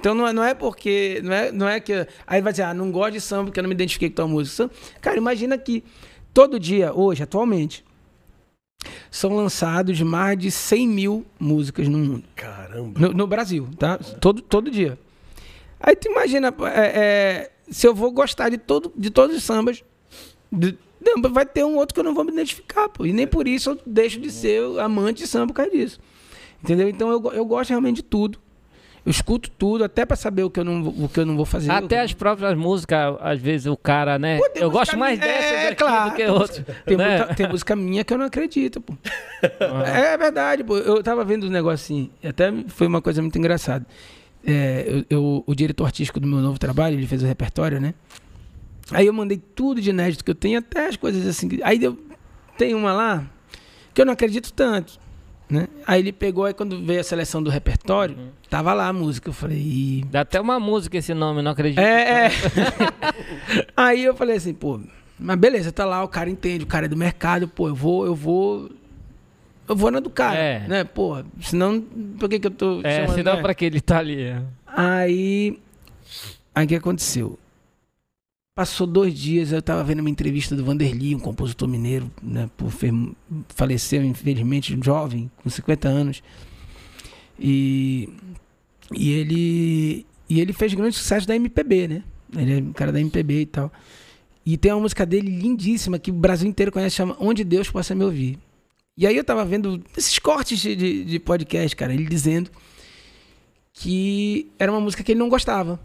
Então não é, não é porque. Não é, não é que. Aí vai dizer, ah, não gosto de samba porque eu não me identifiquei com tua música. Samba- Cara, imagina que todo dia, hoje, atualmente, são lançados mais de 100 mil músicas no mundo. Caramba. No, no Brasil, tá? Todo, todo dia. Aí tu imagina, é, é, se eu vou gostar de, todo, de todos os sambas, de- não, vai ter um outro que eu não vou me identificar, pô. E nem por isso eu deixo de ser amante de samba por causa disso. Entendeu? Então eu, eu gosto realmente de tudo. Eu escuto tudo, até pra saber o que eu não, vou- o que eu não vou fazer. Até as próprias músicas, às vezes o cara, né? Pô, eu gosto mais minha- dessa é, claro, do que tem outra. Tem, né? muita- tem música minha que eu não acredito, pô. É verdade, pô. Eu tava vendo um negócio assim, até foi uma coisa muito engraçada. é, eu, eu- o diretor artístico do meu novo trabalho, ele fez o repertório, né? Aí eu mandei tudo de inédito que eu tenho, até as coisas assim. Aí eu, tem uma lá que eu não acredito tanto, né? Aí ele pegou, aí quando veio a seleção do repertório, tava lá a música. Eu falei, "Ih, Dá até uma música esse nome, não acredito. é, é. Aí eu falei assim, pô, mas beleza, tá lá, o cara entende, o cara é do mercado, pô, eu vou, eu vou. Eu vou na do cara, É. né? Pô, senão, por que que eu tô É, chamando, senão né? pra que ele tá ali. Aí, aí o que aconteceu? Passou dois dias, eu tava vendo uma entrevista do Vanderly, um compositor mineiro, né? Fe- faleceu, infelizmente, jovem, com 50 anos. E, e ele e ele fez grande sucesso da MPB, né? Ele é um cara da MPB e tal. E tem uma música dele lindíssima que o Brasil inteiro conhece, chama Onde Deus Possa Me Ouvir. E aí eu tava vendo esses cortes de, de podcast, cara, ele dizendo que era uma música que ele não gostava.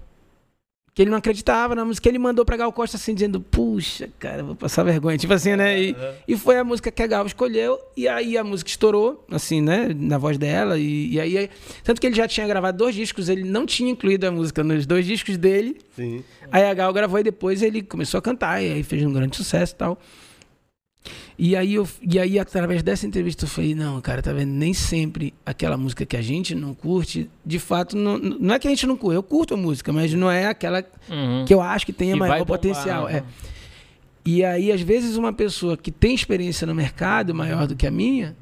Que ele não acreditava na música. Ele mandou pra Gal Costa assim, dizendo: Puxa, cara, vou passar vergonha. Tipo assim, né? E, e foi a música que a Gal escolheu. E aí a música estourou, assim, né? Na voz dela. E, e aí. Tanto que ele já tinha gravado dois discos, ele não tinha incluído a música nos dois discos dele. Sim. Aí a Gal gravou e depois ele começou a cantar, e aí fez um grande sucesso e tal. E aí, eu, e aí, através dessa entrevista, eu falei, não, cara, tá vendo? Nem sempre aquela música que a gente não curte, de fato, não, não é que a gente não curte, eu curto a música, mas não é aquela Uhum. que eu acho que vai maior bombar, potencial. né? É. E aí, às vezes, uma pessoa que tem experiência no mercado maior do que a minha,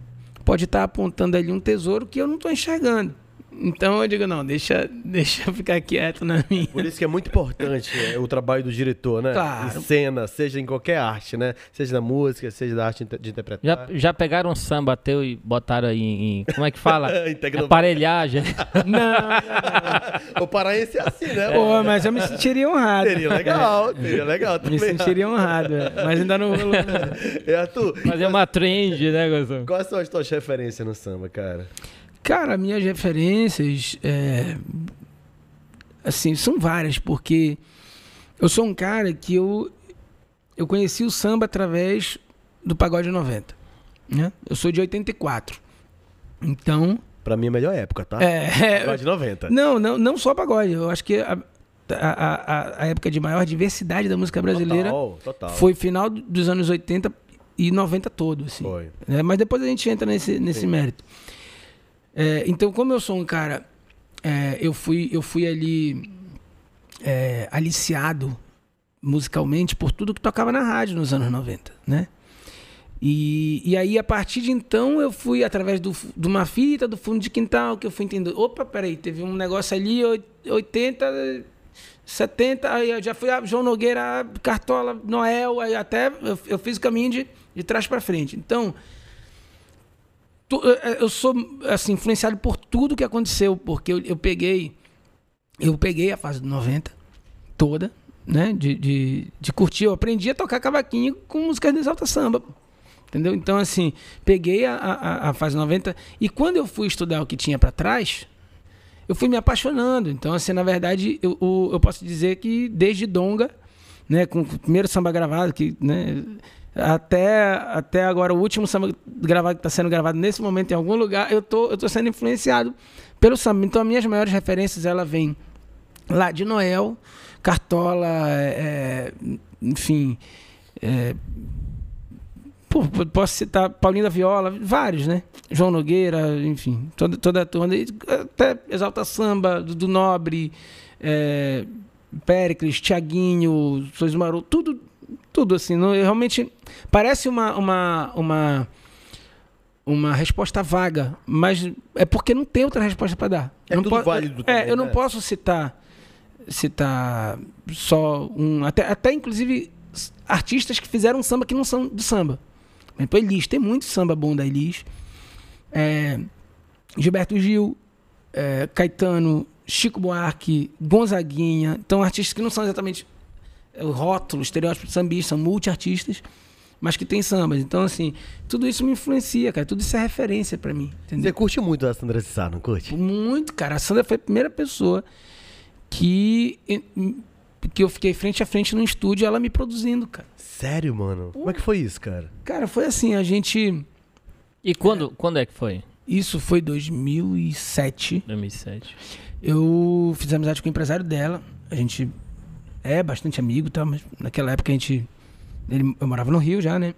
pode estar apontando ali um tesouro que eu não estou enxergando. Então eu digo, não, deixa, deixa eu ficar quieto na minha. Por isso que é muito importante é, o trabalho do diretor, né? Claro. Em cena, seja em qualquer arte, né? Seja na música, seja da arte de interpretar. Já, já pegaram um samba teu e botaram aí em. Como é que fala? Em tecno- Aparelhagem. Não, O paraense é assim, né? Pô, mas eu me sentiria honrado. Seria legal, seria legal Me também. sentiria honrado, é. mas ainda não rolou. E Arthur, Fazer uma trend, né, Gustavo? quais são as tuas referências no samba, cara? Cara, minhas referências, é, assim, são várias, porque eu sou um cara que eu, eu conheci o samba através do Pagode 90, né? Eu sou de 84. Então, Pra mim, é a melhor época, tá? é, Agora de 90. Não, não, não só pagode. Eu acho que a, a, a, a época de maior diversidade da música brasileira Total, total. foi final dos anos 80 e 90 todo, assim. Foi. né? Mas depois a gente entra nesse, nesse Sim. mérito. É, então, como eu sou um cara, é, eu, fui, eu fui ali é, aliciado musicalmente por tudo que tocava na rádio nos anos 90, né? E, e aí, a partir de então, eu fui através do, de uma fita, do fundo de quintal, que eu fui entendendo. Opa, peraí, teve um negócio ali, oi- 80, 70, aí eu já fui a João Nogueira, Cartola, Noel, aí até eu, eu fiz o caminho de, de trás para frente. Então, eu- eu sou assim, influenciado por tudo que aconteceu, porque eu, eu peguei eu peguei a fase do 90 toda, né? De, de, de curtir. Eu aprendi a tocar cavaquinho com músicas de exalta samba. Entendeu? Então, assim, peguei a, a, a fase 90 e quando eu fui estudar o que tinha para trás, eu fui me apaixonando. Então, assim, na verdade, eu, o- eu posso dizer que desde Donga, né, com o primeiro samba gravado, que, né, até, até agora o último samba gravado que está sendo gravado nesse momento em algum lugar, eu tô, eu tô sendo influenciado pelo samba. Então, as minhas maiores referências, ela vem lá de Noel, Cartola, é, enfim, é, pô, posso citar Paulinho da Viola, vários, né? João Nogueira, enfim, toda, toda a turma, até Exalta Samba, Dudu Nobre, é, Péricles, Tiaguinho, Sois tudo, tudo assim, não, realmente parece uma, uma, uma, uma resposta vaga, mas é porque não tem outra resposta para dar. É não tudo válido É, também, eu não né? posso citar citar só um até, até inclusive artistas que fizeram samba que não são do samba. Por exemplo, Elis, tem muito samba bom da Elis. É, Gilberto Gil, é, Caetano, Chico Buarque, Gonzaguinha. Então, artistas que não são exatamente rótulo, estereótipo de sambista, são multiartistas, mas que tem sambas. Então, assim, tudo isso me influencia, cara. Tudo isso é referência pra mim, entendeu? Você curte muito a Sandra de Sá, não curte? Muito, cara. A Sandra foi a primeira pessoa que, que eu fiquei frente a frente no estúdio, ela me produzindo, cara. Sério, mano? Como é que foi isso, cara? Cara, foi assim, a gente... E quando, quando é que foi? Isso foi 2007. 2007. eu fiz amizade com o empresário dela. A gente é bastante amigo, tá? Mas naquela época a gente. Ele, eu morava no Rio já, né?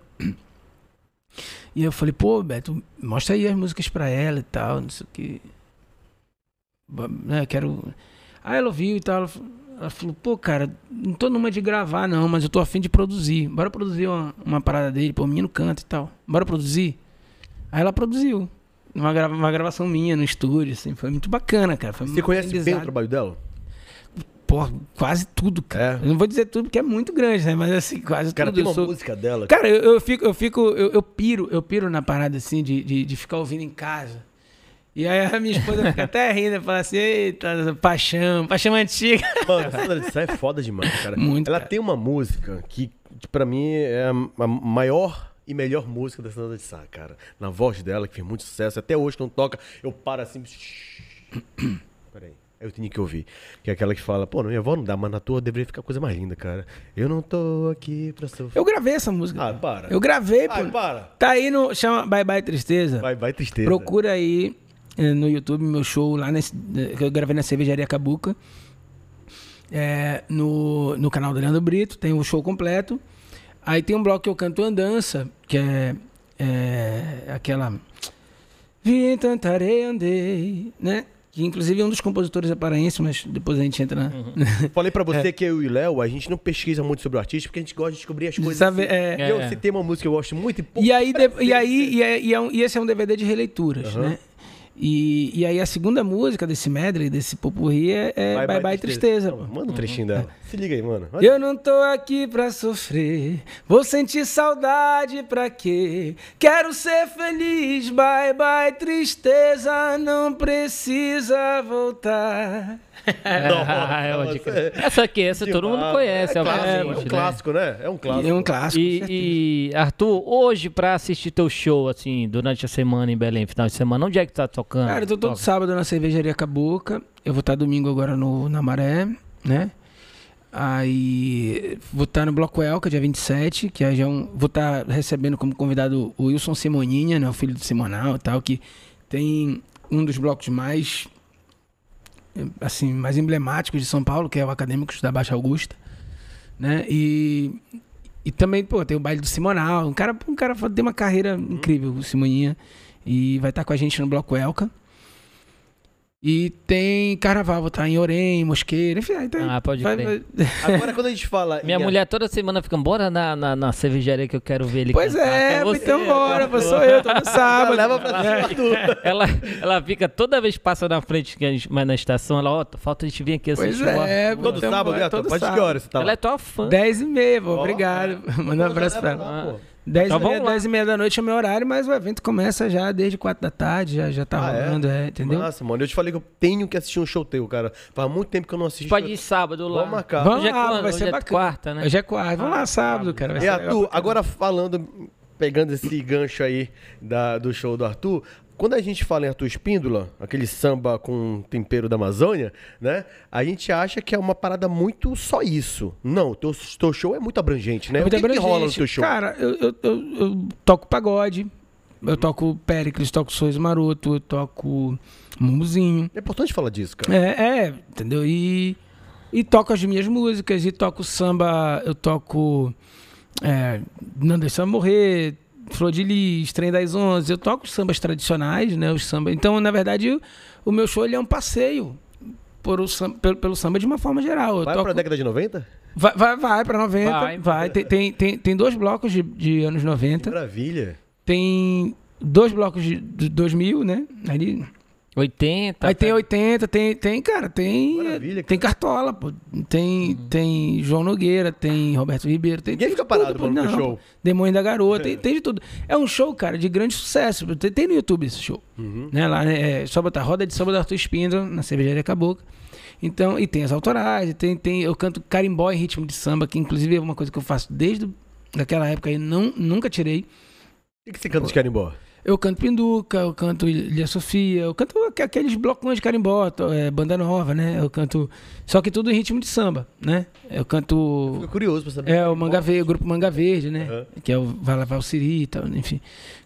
E eu falei, pô, Beto, mostra aí as músicas pra ela e tal, não sei o que. Né, quero. Aí ela ouviu e tal. Ela, ela falou, pô, cara, não tô numa de gravar, não, mas eu tô afim de produzir. Bora produzir uma, uma parada dele, pô, o menino canta e tal. Bora produzir? Aí ela produziu. Uma, grava, uma gravação minha no estúdio, assim. Foi muito bacana, cara. Foi Você conhece bem o trabalho dela? Pô, quase tudo, cara. É. Não vou dizer tudo porque é muito grande, né? Mas assim, quase Cara, tudo. tem Eu uma sou- música dela. Cara, eu, eu fico, eu fico, eu, eu piro, eu piro na parada assim de, de, de ficar ouvindo em casa. E aí a minha esposa fica até rindo, fala assim, eita, paixão, paixão antiga. Mano, a Sandra de Sá é foda demais, cara. Muito, Ela cara. tem uma música que, que pra mim é a, a maior e melhor música da Sandra de Sá, cara. Na voz dela, que fez muito sucesso. Até hoje, quando toca, eu paro assim. Peraí. Eu tinha que ouvir. Que é aquela que fala, pô, minha avó não dá, mas na tua deveria ficar coisa mais linda, cara. Eu não tô aqui pra sofrer. Eu gravei essa música. Ah, para. Eu gravei, pô. Ai, para. Tá aí no. Chama Bye Bye Tristeza. Vai, vai tristeza. Procura aí eh, no YouTube meu show lá nesse, eh, que eu gravei na cervejaria Cabuca. É, no, no canal do Leandro Brito, tem o show completo. Aí tem um bloco que eu canto Andança, que é, é aquela. Vi em tanta areia andei, né? Que inclusive é um dos compositores é paraense, mas depois a gente entra na. Falei pra você que eu e o Léo, a gente não pesquisa muito sobre o artista, porque a gente gosta de descobrir as coisas. saber, assim. é. Eu É. citei uma música que eu gosto muito e pouco. E aí, de- e, aí e, é- e é um- e esse é um DVD de releituras, Aham. né? E, e aí a segunda música desse medley, desse popurri, é, é Bye Bye, Tristeza. Não, pô. Manda um trechinho dela. Se liga aí, mano. Olha. Eu não tô aqui pra sofrer, vou sentir saudade pra quê? Quero ser feliz, bye bye tristeza, não precisa voltar. Ah, é uma dica. Essa aqui, essa todo mundo conhece, é, clássico, obviamente, é um né? clássico, né? É um clássico. É um clássico. E, e, Arthur, hoje pra assistir teu show, assim, durante a semana em Belém, final de semana, onde é que tá tocando? Cara, eu tô todo Toca. sábado na cervejaria Caboca. Eu vou estar domingo agora no, na Maré, né? Aí vou estar no Bloco Elca, dia 27, que aí já é um, vou estar recebendo como convidado o Wilson Simoninha, né? O filho do Simonal e tal, que tem um dos blocos mais assim, mais emblemáticos de São Paulo, que é o Acadêmicos da Baixa Augusta, né? E, e também, pô, tem o baile do Simonal, um cara, um cara tem uma carreira incrível, o Simoninha, e vai estar com a gente no Bloco Elca. E tem carnaval, vou estar em Orem, Mosqueira, enfim, aí tem, Ah, pode vai- crer. vai- Agora, quando a gente fala. Minha mulher toda semana fica, bora na, na, na cervejaria que eu quero ver ele Pois cantar. é, você, então bora, pô, sou eu, tô no sábado. leva pra cima É. do- Ela, ela fica toda vez que passa na frente, que a gente, mas na estação, ela, ó, falta a gente vir aqui Pois assistir. o é, Arthur." pô. Todo Então, sábado, bora, né? todo Pode de que sábado. hora você tá Ela é tua fã. 10 e meia, pô, obrigado. Manda um abraço pra ela. Lá, pô. 10 Então e meia, vamos lá. 10 e meia da noite é meu horário, mas o evento começa já desde 4 da tarde, já, já tá Ah, é? rolando, é? entendeu? Nossa, mano, eu te falei que eu tenho que assistir um show teu, cara. Faz muito tempo que eu não assisto. Pode ir sábado lá. Vamos marcar. Vamos Hoje é lá, quando? vai Hoje ser é bacana. quarta, né? Hoje é quarta, vamos lá sábado, cara. Vai E Arthur, agora falando, pegando esse gancho aí da, do show do Arthur, quando a gente fala em Arthur Espíndola, aquele samba com tempero da Amazônia, né? A gente acha que é uma parada muito só isso. Não, o teu, teu show é muito abrangente, né? Muito o que, que abrangente. rola no teu show? Cara, eu, eu, eu- eu toco pagode, eu toco Péricles, toco Sois Maroto, eu toco Mumuzinho. É importante falar disso, cara. É, é, entendeu? E, e toco as minhas músicas, e toco samba, eu toco é, Não Morrer, Flor de Lis, Trem das Onze, eu toco os sambas tradicionais, né? Os samba. Então, na verdade, o, meu show ele é um passeio por o samba, pelo, pelo samba de uma forma geral. Eu Vai toco- pra década de 90? Vai, vai, vai pra 90. Vai. Vai. Tem, tem, tem, tem dois blocos de, de anos Que 90. maravilha. Tem dois blocos de, de 2000, né? Aí, 80. aí tem tá? 80, tem, tem cara, tem. Maravilha, Tem Cartola, pô. Tem, tem João Nogueira, tem Roberto Ribeiro. Tem, Ninguém tem fica tudo, parado pô. Não, show. Demônio da Garoa, tem, tem de tudo. É um show, cara, de grande sucesso. Tem, tem no YouTube esse show. Uhum. Né? Lá, né? É só botar Roda de Samba do Arthur Espíndola, na cervejaria Cabocla. Então, e tem as autorais, e tem, tem, eu canto carimbó em ritmo de samba, que inclusive é uma coisa que eu faço desde aquela época e não, nunca tirei. O que, que você canta de carimbó? Eu canto Pinduca, eu canto Ilha Sofia, eu canto aqu- aqueles blocões de carimbó, é, banda nova, né? Eu canto. Só que tudo em ritmo de samba, né? Eu canto. Fico curioso pra saber. É, o Manga Verde, o grupo Manga Verde, né? Aham. Que é o Vai Lavar o Siri e tal, enfim.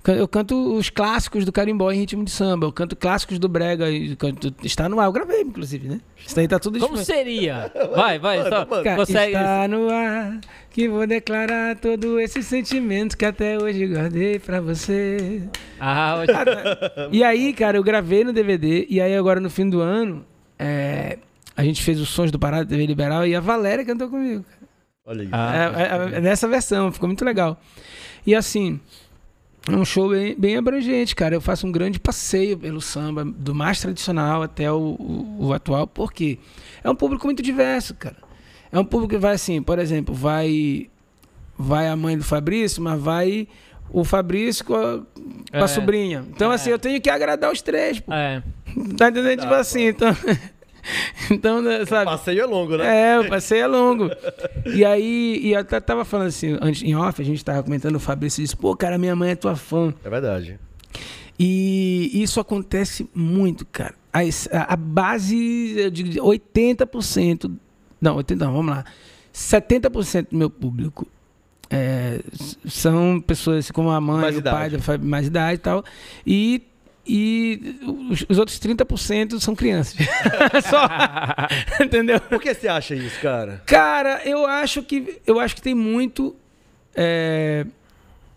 Eu canto os clássicos do carimbó em ritmo de samba, eu canto clássicos do brega, canto- está no ar, eu gravei, inclusive, né? Isso aí tá tudo Como disponível. seria? Vai, vai, Manda, só. Consegue. Está no ar que vou declarar todo esse sentimento que até hoje guardei pra você. Ah, ótimo. E aí, cara, eu gravei no DVD, e aí agora no fim do ano, é, a gente fez os sons do Pará TV Liberal e a Valéria cantou comigo. Olha aí. Ah, É, é, é nessa versão, ficou muito legal. E assim, é um show bem, bem abrangente, cara. Eu faço um grande passeio pelo samba, do mais tradicional até o, o- o atual, porque é um público muito diverso, cara. É um público que vai assim, por exemplo, vai vai a mãe do Fabrício, mas vai o Fabrício com a, com a É. sobrinha. Então, É. assim, eu tenho que agradar os três, pô. É. Tá entendendo? Tipo assim, então. então, né, sabe? Passeio é longo, né? É, o passeio é longo. E aí, e eu até tava falando assim, antes, em off, a gente tava comentando, o Fabrício disse, pô, cara, minha mãe é tua fã. É verdade. E isso acontece muito, cara. A, a- base, eu digo, de 80%, não, 80 não, vamos lá, 70% do meu público é, são pessoas assim, como a mãe, Mais o pai, idade. da fa- mais idade e tal. E, e os, os outros 30% são crianças. Só, entendeu? Por que você acha isso, cara? Cara, eu acho que eu acho que tem muito. é,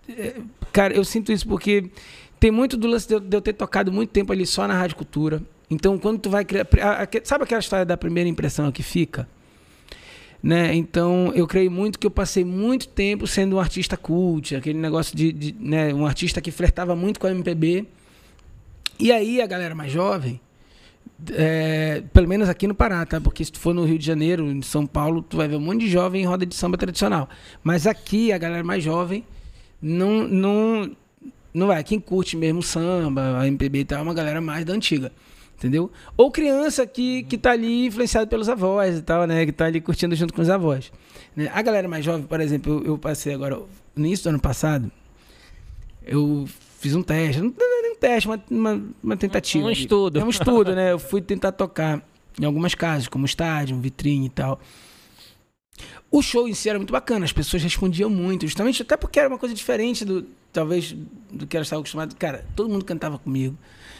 é, cara, eu sinto isso porque tem muito do lance de eu, de eu ter tocado muito tempo ali só na Rádio Cultura. Então, quando tu vai criar. a- a- sabe aquela história da primeira impressão que fica? Né? Então, eu creio muito que eu passei muito tempo sendo um artista cult, aquele negócio de, de, né, um artista que flertava muito com a MPB. E aí, a galera mais jovem, é, pelo menos aqui no Pará, tá? Porque se tu for no Rio de Janeiro, em São Paulo, tu vai ver um monte de jovem em roda de samba tradicional. Mas aqui, a galera mais jovem não, não, não vai. Quem curte mesmo samba, a MPB e tal, é uma galera mais da antiga. Entendeu? Ou criança que, que tá ali influenciado pelos avós e tal, né? Que tá ali curtindo junto com os avós. né? A galera mais jovem, por exemplo, eu, eu passei agora, no início do ano passado, eu fiz um teste, não é nem um teste, uma, uma, uma tentativa. Um ali. estudo. É um estudo, né? Eu fui tentar tocar em algumas casas, como estádio, vitrine e tal. O show em si era muito bacana, as pessoas respondiam muito, justamente até porque era uma coisa diferente do, talvez, do que elas estavam acostumadas. Cara, todo mundo cantava comigo.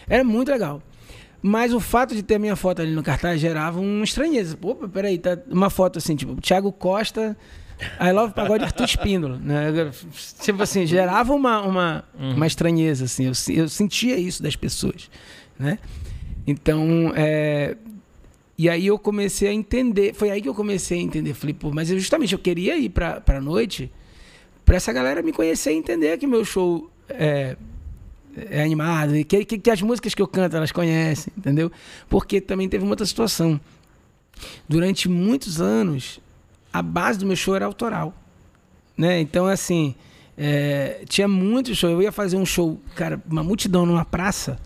Era muito legal. Mas o fato de ter a minha foto ali no cartaz gerava uma estranheza. Pô, peraí, tá uma foto assim, tipo, Thiago Costa, I Love Pagode Arthur Espíndola, né? Tipo assim, gerava uma, uma, uma estranheza, assim. Eu, eu sentia isso das pessoas, né? Então, é... E aí eu comecei a entender, foi aí que eu comecei a entender. Falei, pô, mas eu, justamente eu queria ir pra, pra noite pra essa galera me conhecer e entender que meu show é, é animado, e que, que, que as músicas que eu canto elas conhecem, entendeu? Porque também teve uma outra situação. Durante muitos anos, a base do meu show era autoral. Né? Então, assim, é, tinha muito show. Eu ia fazer um show, cara, uma multidão numa praça,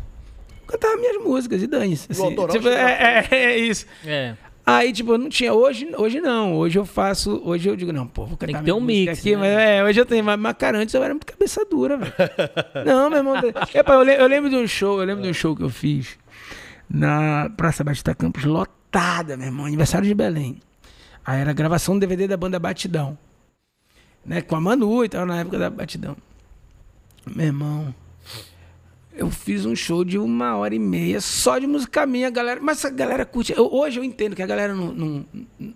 cantava minhas músicas e dane-se. Assim, autoral tipo, é, é, é isso. É. Aí, tipo, eu não tinha. Hoje, hoje não. Hoje eu faço. Hoje eu digo, não, pô, vou cantar Tem que ter um mix, aqui. né? Mas, é, hoje eu tenho. Mas, mas cara, antes eu era muito cabeça dura, velho. não, meu irmão. Epa, eu, eu lembro de um show, eu lembro de um show que eu fiz na Praça Batista Campos, lotada, meu irmão. Aniversário de Belém. Aí era gravação do DVD da banda Batidão. Né, com a Manu e tal, na época da Batidão. Meu irmão. Eu fiz um show de uma hora e meia só de música minha, galera. Mas a galera curte. eu- hoje eu entendo que a galera não, não,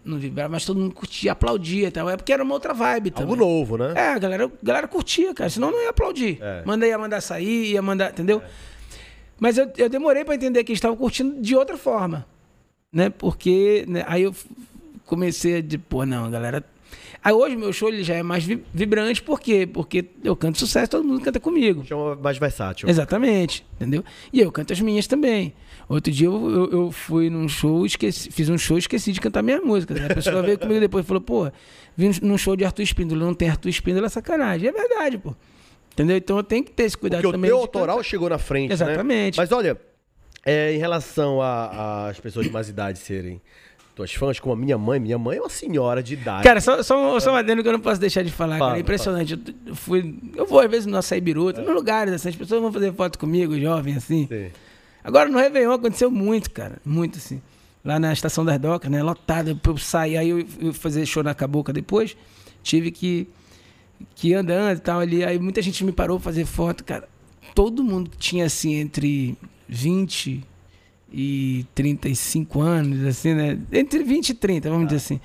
não vibrava, mas todo mundo curtia, aplaudia e tal. É porque era uma outra vibe também. Algo novo, né? É, a galera, a galera curtia, cara. Senão não ia aplaudir. É. Manda ia mandar sair, ia mandar. Entendeu? Mas eu, eu demorei pra entender que eles estavam curtindo de outra forma. Né? Porque. né, Aí eu comecei a dizer, pô, não, a galera. Aí hoje meu show ele já é mais vi- vibrante, por quê? Porque eu canto sucesso, todo mundo canta comigo. Chama mais versátil. Exatamente, entendeu? E eu canto as minhas também. Outro dia eu, eu, eu fui num show, esqueci, fiz um show e esqueci de cantar minhas músicas. A pessoa veio comigo depois e falou, pô, vim num show de Arthur Espíndola, não tem Arthur Espíndola, é sacanagem. É verdade, pô. Entendeu? Então eu tenho que ter esse cuidado Porque o também. teu de autoral cantar. chegou na frente, né? Exatamente. Mas olha, é, em relação às pessoas de mais idade serem tuas fãs, como a minha mãe. Minha mãe é uma senhora de idade. Cara, só, só, só um adendo que eu não posso deixar de falar, Fala, cara. É impressionante. Eu, fui, eu vou, às vezes, no Açaí Biruta, nos lugares, assim, as pessoas vão fazer foto comigo, jovem, assim. Sim. Agora no Réveillon aconteceu muito, cara. Muito assim. Lá na estação das docas, né? Lotado. Eu saí, aí eu eu fazer show na Caboca depois. Tive que, que ir andando e tal ali. Aí muita gente me parou pra fazer foto, cara. Todo mundo tinha assim entre 20 e 35 anos, assim, né? Entre 20 e 30, vamos dizer assim.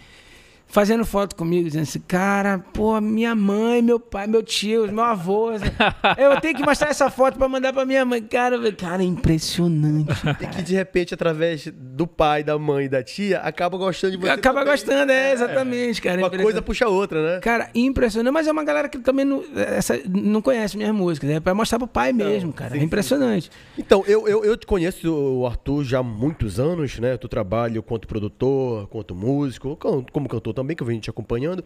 Fazendo foto comigo, dizendo assim, cara, pô, minha mãe, meu pai, meu tio, meu avô. assim, eu tenho que mostrar essa foto pra mandar pra minha mãe. Cara, cara, é impressionante. E que de repente, através do pai, da mãe e da tia, acaba gostando de você. Acaba também. gostando, é, exatamente, cara. Uma Impressionante. coisa puxa a outra, né? Cara, impressionante. Mas é uma galera que também não, essa, não conhece minhas músicas. É pra mostrar pro pai mesmo, cara. sim, é impressionante. Então, eu, eu, eu te conheço, o Arthur, já há muitos anos, né? Tu trabalha quanto produtor, quanto músico, como como cantor também, que eu venho te acompanhando.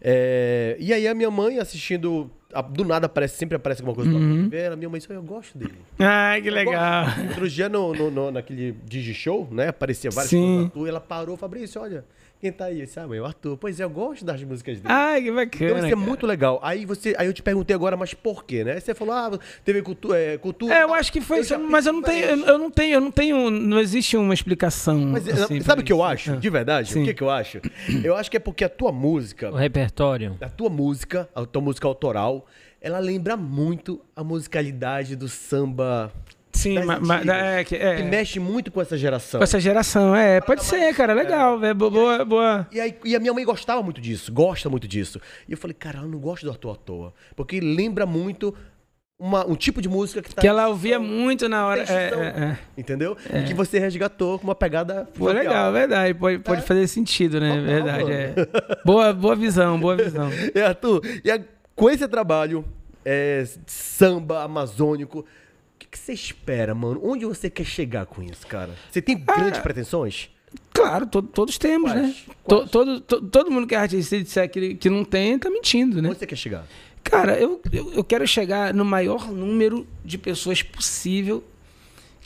É, e aí a minha mãe assistindo, a- do nada aparece, sempre aparece alguma coisa Arthur Rivera, minha mãe disse, eu gosto dele. Ai, que legal. Outro dia no, no, no- naquele Digishow, né? Aparecia várias Sim. coisas do Arthur, e ela parou, Fabrício, olha, quem tá aí? Eu disse, ah, mãe, o Arthur. Pois é, eu gosto das músicas dele. Ai, que Então bacana. isso é muito legal. Aí você, aí eu te perguntei agora, mas por quê, né? Aí Você falou, ah, teve cultu é, cultura. É, eu acho que foi isso, já mas eu não tenho, eu, eu não tenho, eu não tenho, não existe uma explicação. Mas assim, sabe o que eu acho? Ah. De verdade? Sim. O que, que eu acho? Eu acho que é porque a tua música, O repertório. a tua música, a tua música autoral, ela lembra muito a musicalidade do samba. Sim, mas, é, que, é, Que mexe muito com essa geração. com essa geração, é, pode ser, cara, legal, é, boa, boa. E, aí, e a minha mãe gostava muito disso, gosta muito disso. E eu falei, cara, eu não gosto do Arthur à toa. Porque lembra muito uma- um tipo de música que tá. Que ela ouvia muito na hora, é, é, é. Entendeu? E que você resgatou com uma pegada. Pô, legal, verdade, pode, pode fazer sentido, né, Total, verdade, é. Boa, boa visão, boa visão. E Arthur, e a- com esse trabalho, é, samba amazônico, que, que você espera, mano? Onde você quer chegar com isso, cara? Você tem Ah, grandes pretensões? Claro, to- todos temos, Quais? né? Quais? To- todo, to- todo mundo que é artista, se disser que, que não tem, tá mentindo, né? Onde você quer chegar? Cara, eu, eu, eu quero chegar no maior número de pessoas possível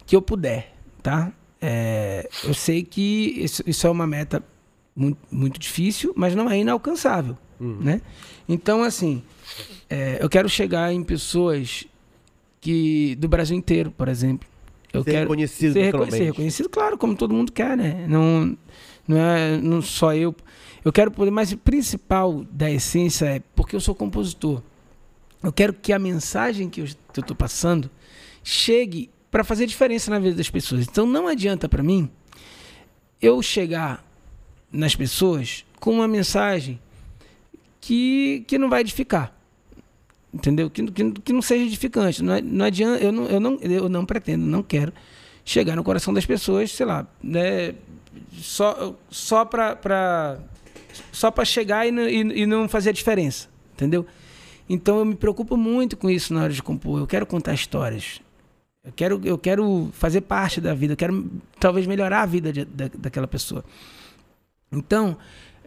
que eu puder, tá? É, eu sei que isso, isso é uma meta muito, muito difícil, mas não é inalcançável, né? Então, assim, é, eu quero chegar em pessoas que do Brasil inteiro, por exemplo. Eu Ser quero reconhecido ser, reco- ser reconhecido, claro, como todo mundo quer, né? Não, não é não só eu. Eu quero poder, mas o principal da essência é porque eu sou compositor. Eu quero que a mensagem que eu estou passando chegue para fazer diferença na vida das pessoas. Então não adianta para mim eu chegar nas pessoas com uma mensagem que, que não vai edificar. Entendeu? Que, que, que não seja edificante. Não, é- não adianta, eu não, eu, não, eu não pretendo, não quero chegar no coração das pessoas, sei lá, né, só, só para só chegar e, e, e não fazer a diferença, entendeu? Então eu me preocupo muito com isso na hora de compor. Eu quero contar histórias. Eu quero, eu quero fazer parte da vida. Eu quero talvez melhorar a vida de- da, daquela pessoa. Então,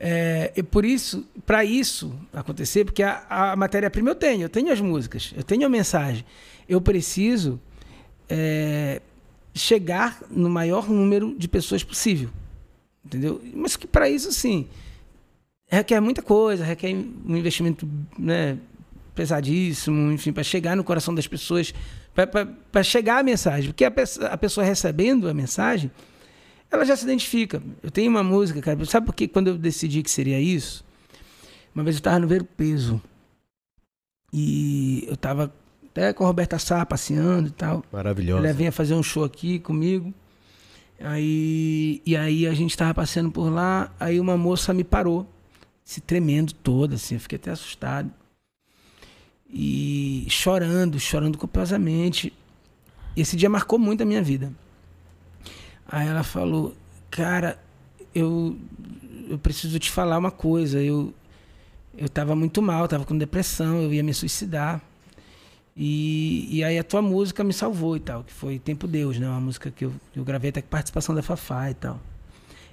é, e por isso, para isso acontecer, porque a, a matéria-prima eu tenho, eu tenho as músicas, eu tenho a mensagem. Eu preciso é, chegar no maior número de pessoas possível. Entendeu? Mas que para isso, sim, requer muita coisa, requer um investimento né, pesadíssimo, enfim, para chegar no coração das pessoas, para chegar a mensagem. Porque a, peça- a pessoa recebendo a mensagem, ela já se identifica. Eu tenho uma música, cara, sabe por que quando eu decidi que seria isso? Uma vez eu estava no Ver o Peso e eu estava até com a Roberta Sá passeando e tal. Maravilhosa. Ela vinha fazer um show aqui comigo. Aí, e aí a gente tava passeando por lá, aí uma moça me parou, se tremendo toda, assim, eu fiquei até assustado. E chorando, chorando copiosamente. Esse dia marcou muito a minha vida. Aí ela falou, cara, eu, eu preciso te falar uma coisa. Eu, eu tava muito mal, tava com depressão, eu ia me suicidar. E, e aí a tua música me salvou e tal, que foi Tempo Deus, né? Uma música que eu, eu gravei até com participação da Fafá e tal.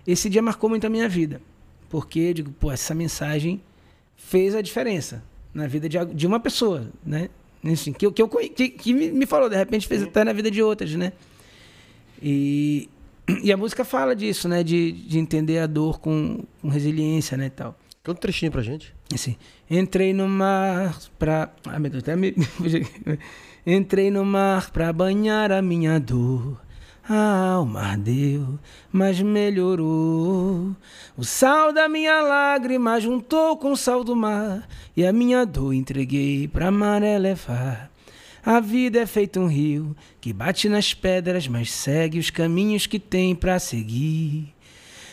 Esse dia marcou muito a minha vida, porque eu digo, pô, essa mensagem fez a diferença na vida de, de uma pessoa, né? Enfim, que, que, eu, que, que me, me falou, de repente fez até na vida de outras, né? E, E a música fala disso, né? De, de entender a dor com, com resiliência, né? E tal. Canta um trechinho pra gente. Assim, entrei no mar pra. Ai, meu Deus, até me. entrei no mar pra banhar a minha dor. Ah, o mar deu, mas melhorou. O sal da minha lágrima juntou com o sal do mar. E a minha dor entreguei pra maré levar. A vida é feita um rio que bate nas pedras, mas segue os caminhos que tem pra seguir.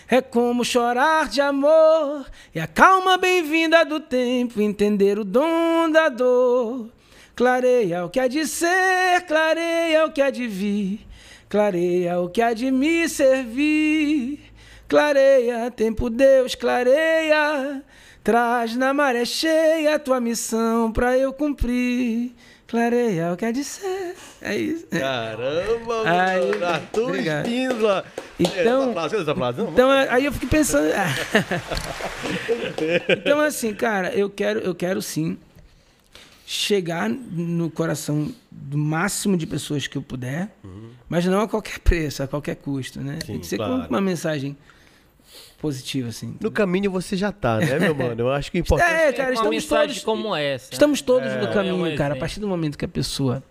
É como chorar de amor e a calma bem-vinda do tempo, entender o dom da dor. Clareia o que há de ser, clareia o que há de vir, clareia o que há de me servir. Clareia, tempo Deus, clareia, traz na maré cheia a tua missão pra eu cumprir. Clareia o que há de ser. É isso. Caramba, Aí, mano. Arthur obrigado. Espíndola. Então- Essa frase, não? Então, é- aí eu fiquei pensando. então, assim, cara, eu quero, eu quero sim chegar no coração do máximo de pessoas que eu puder, mas não a qualquer preço, a qualquer custo, né? Tem Sim, que ser claro. com uma mensagem positiva, assim. No caminho você já tá, né, meu mano? Eu acho que o importante É, É, cara, uma estamos todos, como essa. estamos todos É, no é caminho, um cara. A partir do momento que a pessoa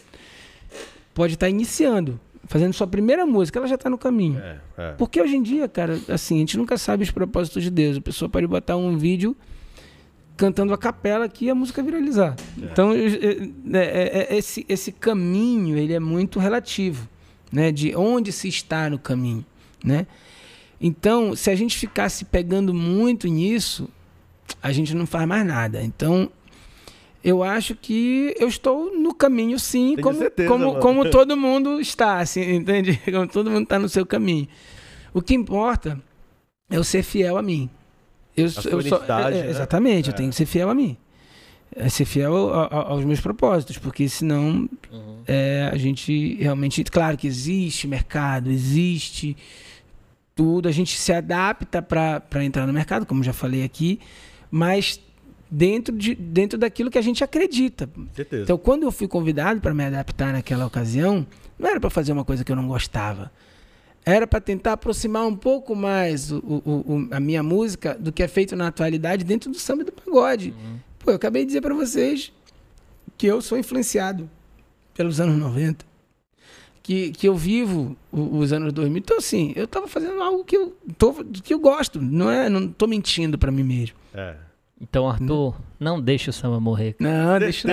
pode estar iniciando, fazendo sua primeira música, ela já está no caminho. É, é. Porque hoje em dia, cara, assim, a gente nunca sabe os propósitos de Deus. A pessoa pode botar um vídeo cantando a capela que a música viralizar. Então, eu- eu- é- é- é- esse, esse caminho, ele é muito relativo, né? De onde se está no caminho, né? Então, se a gente ficar se pegando muito nisso, a gente não faz mais nada. Então, eu acho que eu estou no caminho, sim, Tenho como, certeza, como, como todo mundo está, assim, entende? Como todo mundo está no seu caminho. O que importa é eu ser fiel a mim. Eu, sua eu só- identidade, é, né? Exatamente, É. eu tenho que ser fiel a mim. É ser fiel a- a- aos meus propósitos, porque senão Uhum. é, a gente realmente. Claro que existe mercado, existe tudo, a gente se adapta para entrar no mercado, como já falei aqui, mas dentro, de, dentro daquilo que a gente acredita. Certeza. Então, quando eu fui convidado para me adaptar naquela ocasião, não era para fazer uma coisa que eu não gostava. Era para tentar aproximar um pouco mais o- o- o- a minha música do que é feito na atualidade dentro do samba e do pagode. Pô, eu acabei de dizer para vocês que eu sou influenciado pelos anos 90. Que, que eu vivo os anos 2000. Então, assim, eu estava fazendo algo que eu, tô, que eu gosto. Não é, não tô mentindo para mim mesmo. É. Então, Arthur, não deixe o samba morrer. Não, deixa.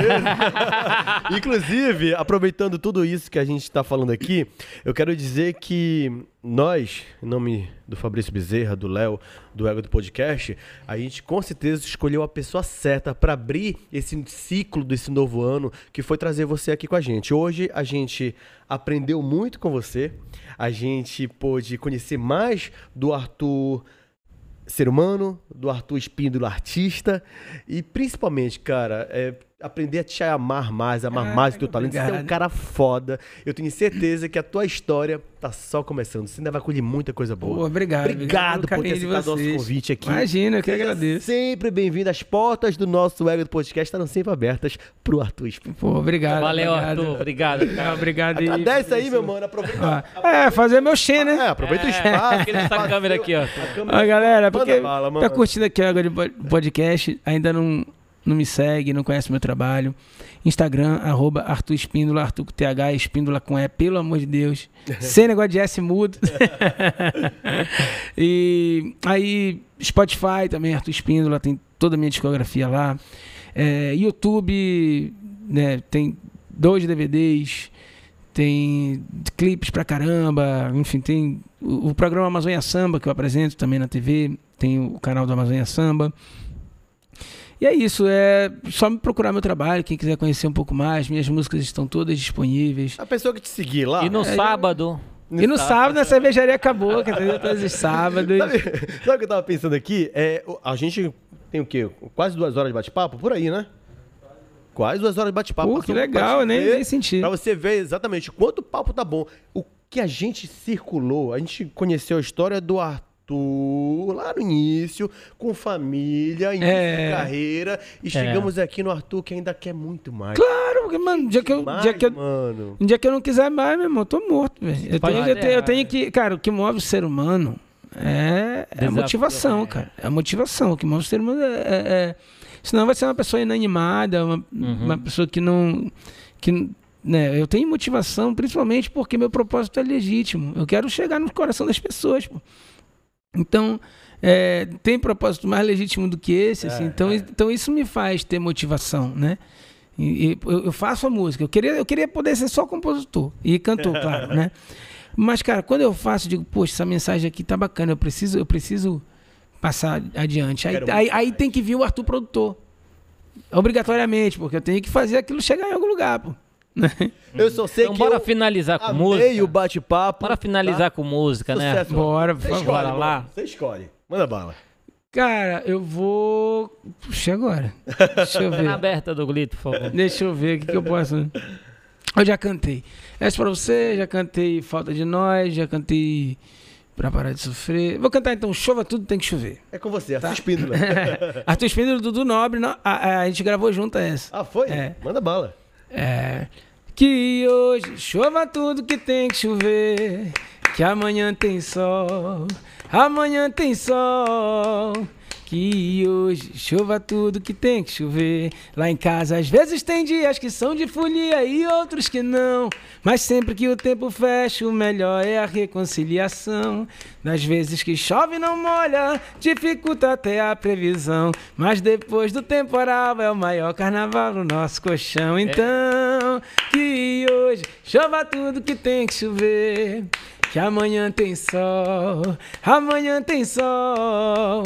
Inclusive, aproveitando tudo isso que a gente está falando aqui, eu quero dizer que nós, em nome do Fabrício Bezerra, do Léo, do Ego do Podcast, a gente com certeza escolheu a pessoa certa para abrir esse ciclo desse novo ano, que foi trazer você aqui com a gente. Hoje a gente aprendeu muito com você, a gente pôde conhecer mais do Arthur ser humano, do Arthur Espíndola artista. E principalmente, cara, é aprender a te amar mais, amar Ah, mais o teu talento. Você é um obrigado. cara foda. Eu tenho certeza que a tua história tá só começando. Você ainda vai colher muita coisa boa. Pô, obrigado. Obrigado pelo por ter aceitado nosso vocês. convite aqui. Imagina, eu que Seja agradeço. Sempre bem-vindo. As portas do nosso Ego do Podcast estarão sempre abertas pro Arthur. Pô, obrigado. Valeu, obrigado. Arthur. Obrigado. Ah, Obrigado. aí, Agradece aí, meu mano. Aproveita. Ah, é, fazer meu xe, né? É, aproveita o É, espaço. aquele essa câmera aqui, ó. Ó, galera, porque bala, mano. tá curtindo aqui agora de podcast, ainda não, não me segue, não conhece meu trabalho. Instagram, arroba Arthur Espíndola, Arthur com TH, Espíndola com E, pelo amor de Deus. Sem negócio de S mudo. e aí, Spotify também, Arthur Espíndola, tem toda a minha discografia lá. É, YouTube, né, tem dois DVDs, tem clipes pra caramba, enfim, tem o, o programa Amazônia Samba que eu apresento também na TV, tem o canal do Amazônia Samba. E é isso, é só me procurar meu trabalho, quem quiser conhecer um pouco mais, minhas músicas estão todas disponíveis. A pessoa que te seguir lá. E no É, sábado, E no sábado na cervejaria acabou, entendeu? Todos os sábados. Sabe, sabe o que eu tava pensando aqui? É, o- a gente tem o quê? Quase duas horas de bate-papo? Por aí, né? Quase duas horas de bate-papo. Que legal, nem, ver- nem senti. Pra você ver exatamente o quanto o papo tá bom. O que a gente circulou, a gente conheceu a história do Arthur Arthur lá no início, com família, início É. de carreira, e chegamos aqui no Arthur que ainda quer muito mais. Claro, porque, mano, dia que eu, Mais, dia que eu, mano. um dia que eu não quiser mais, meu irmão, eu tô morto, velho. Eu, tenho- eu, tenho- eu errar, tenho né? que. Cara, o que move o ser humano é, é a motivação, é. cara. É a motivação. O que move o ser humano é. é- é- Senão vai ser uma pessoa inanimada, uma, Uhum. uma pessoa que não. Que, né, eu tenho motivação, principalmente porque meu propósito é legítimo. Eu quero chegar no coração das pessoas, pô. Então, é, tem propósito mais legítimo do que esse, assim. É, então, é. então isso me faz ter motivação, né? E, e eu, faço a música. Eu queria, eu queria poder ser só compositor e cantor, claro, né? Mas, cara, quando eu faço, eu digo, poxa, essa mensagem aqui tá bacana, eu preciso, eu preciso passar adiante. Aí, aí, aí tem que vir o Arthur produtor. Obrigatoriamente, porque eu tenho que fazer aquilo chegar em algum lugar, pô. Eu só sei Então que bora eu finalizar com música. o bate-papo. Bora finalizar com música, né? Sucesso. Bora, por Você favor. escolhe, Bora lá. Você escolhe. Manda bala. Cara, eu vou. Puxa, agora. Deixa eu Na ver. aberta do Glito, por favor. Deixa eu ver o que, que eu posso. Eu já cantei. Essa pra você, já cantei Falta de Nós, já cantei Pra Parar de Sofrer. Vou cantar então Chova Tudo Tem que Chover. É com você, Tá. Arthur Espíndola. Arthur Espíndola Dudu Nobre, a, a- a gente gravou junto essa. ah, foi? É. Manda bala. É. Que hoje chova tudo que tem que chover. Que amanhã tem sol. Amanhã tem sol. Que hoje chova tudo que tem que chover. Lá em casa, às vezes tem dias que são de folia e outros que não. Mas sempre que o tempo fecha, o melhor é a reconciliação. Das vezes que chove não molha, dificulta até a previsão. Mas depois do temporal é o maior carnaval no nosso colchão. Então, que hoje chova tudo que tem que chover. Que amanhã tem sol, amanhã tem sol.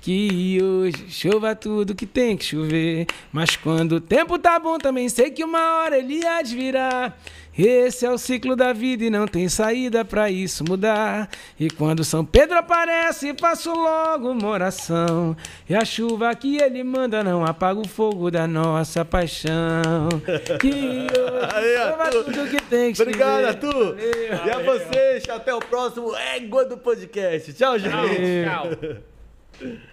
Que hoje chova tudo que tem que chover. Mas quando o tempo tá bom, também sei que uma hora ele há de virar. Esse é o ciclo da vida e não tem saída pra isso mudar. E quando São Pedro aparece, faço logo uma oração. E a chuva que ele manda não apaga o fogo da nossa paixão. Que hoje Aí, tudo que tem que Obrigado. Arthur. Valeu. E a vocês, até o próximo Égua do Podcast. Tchau, gente. Tchau.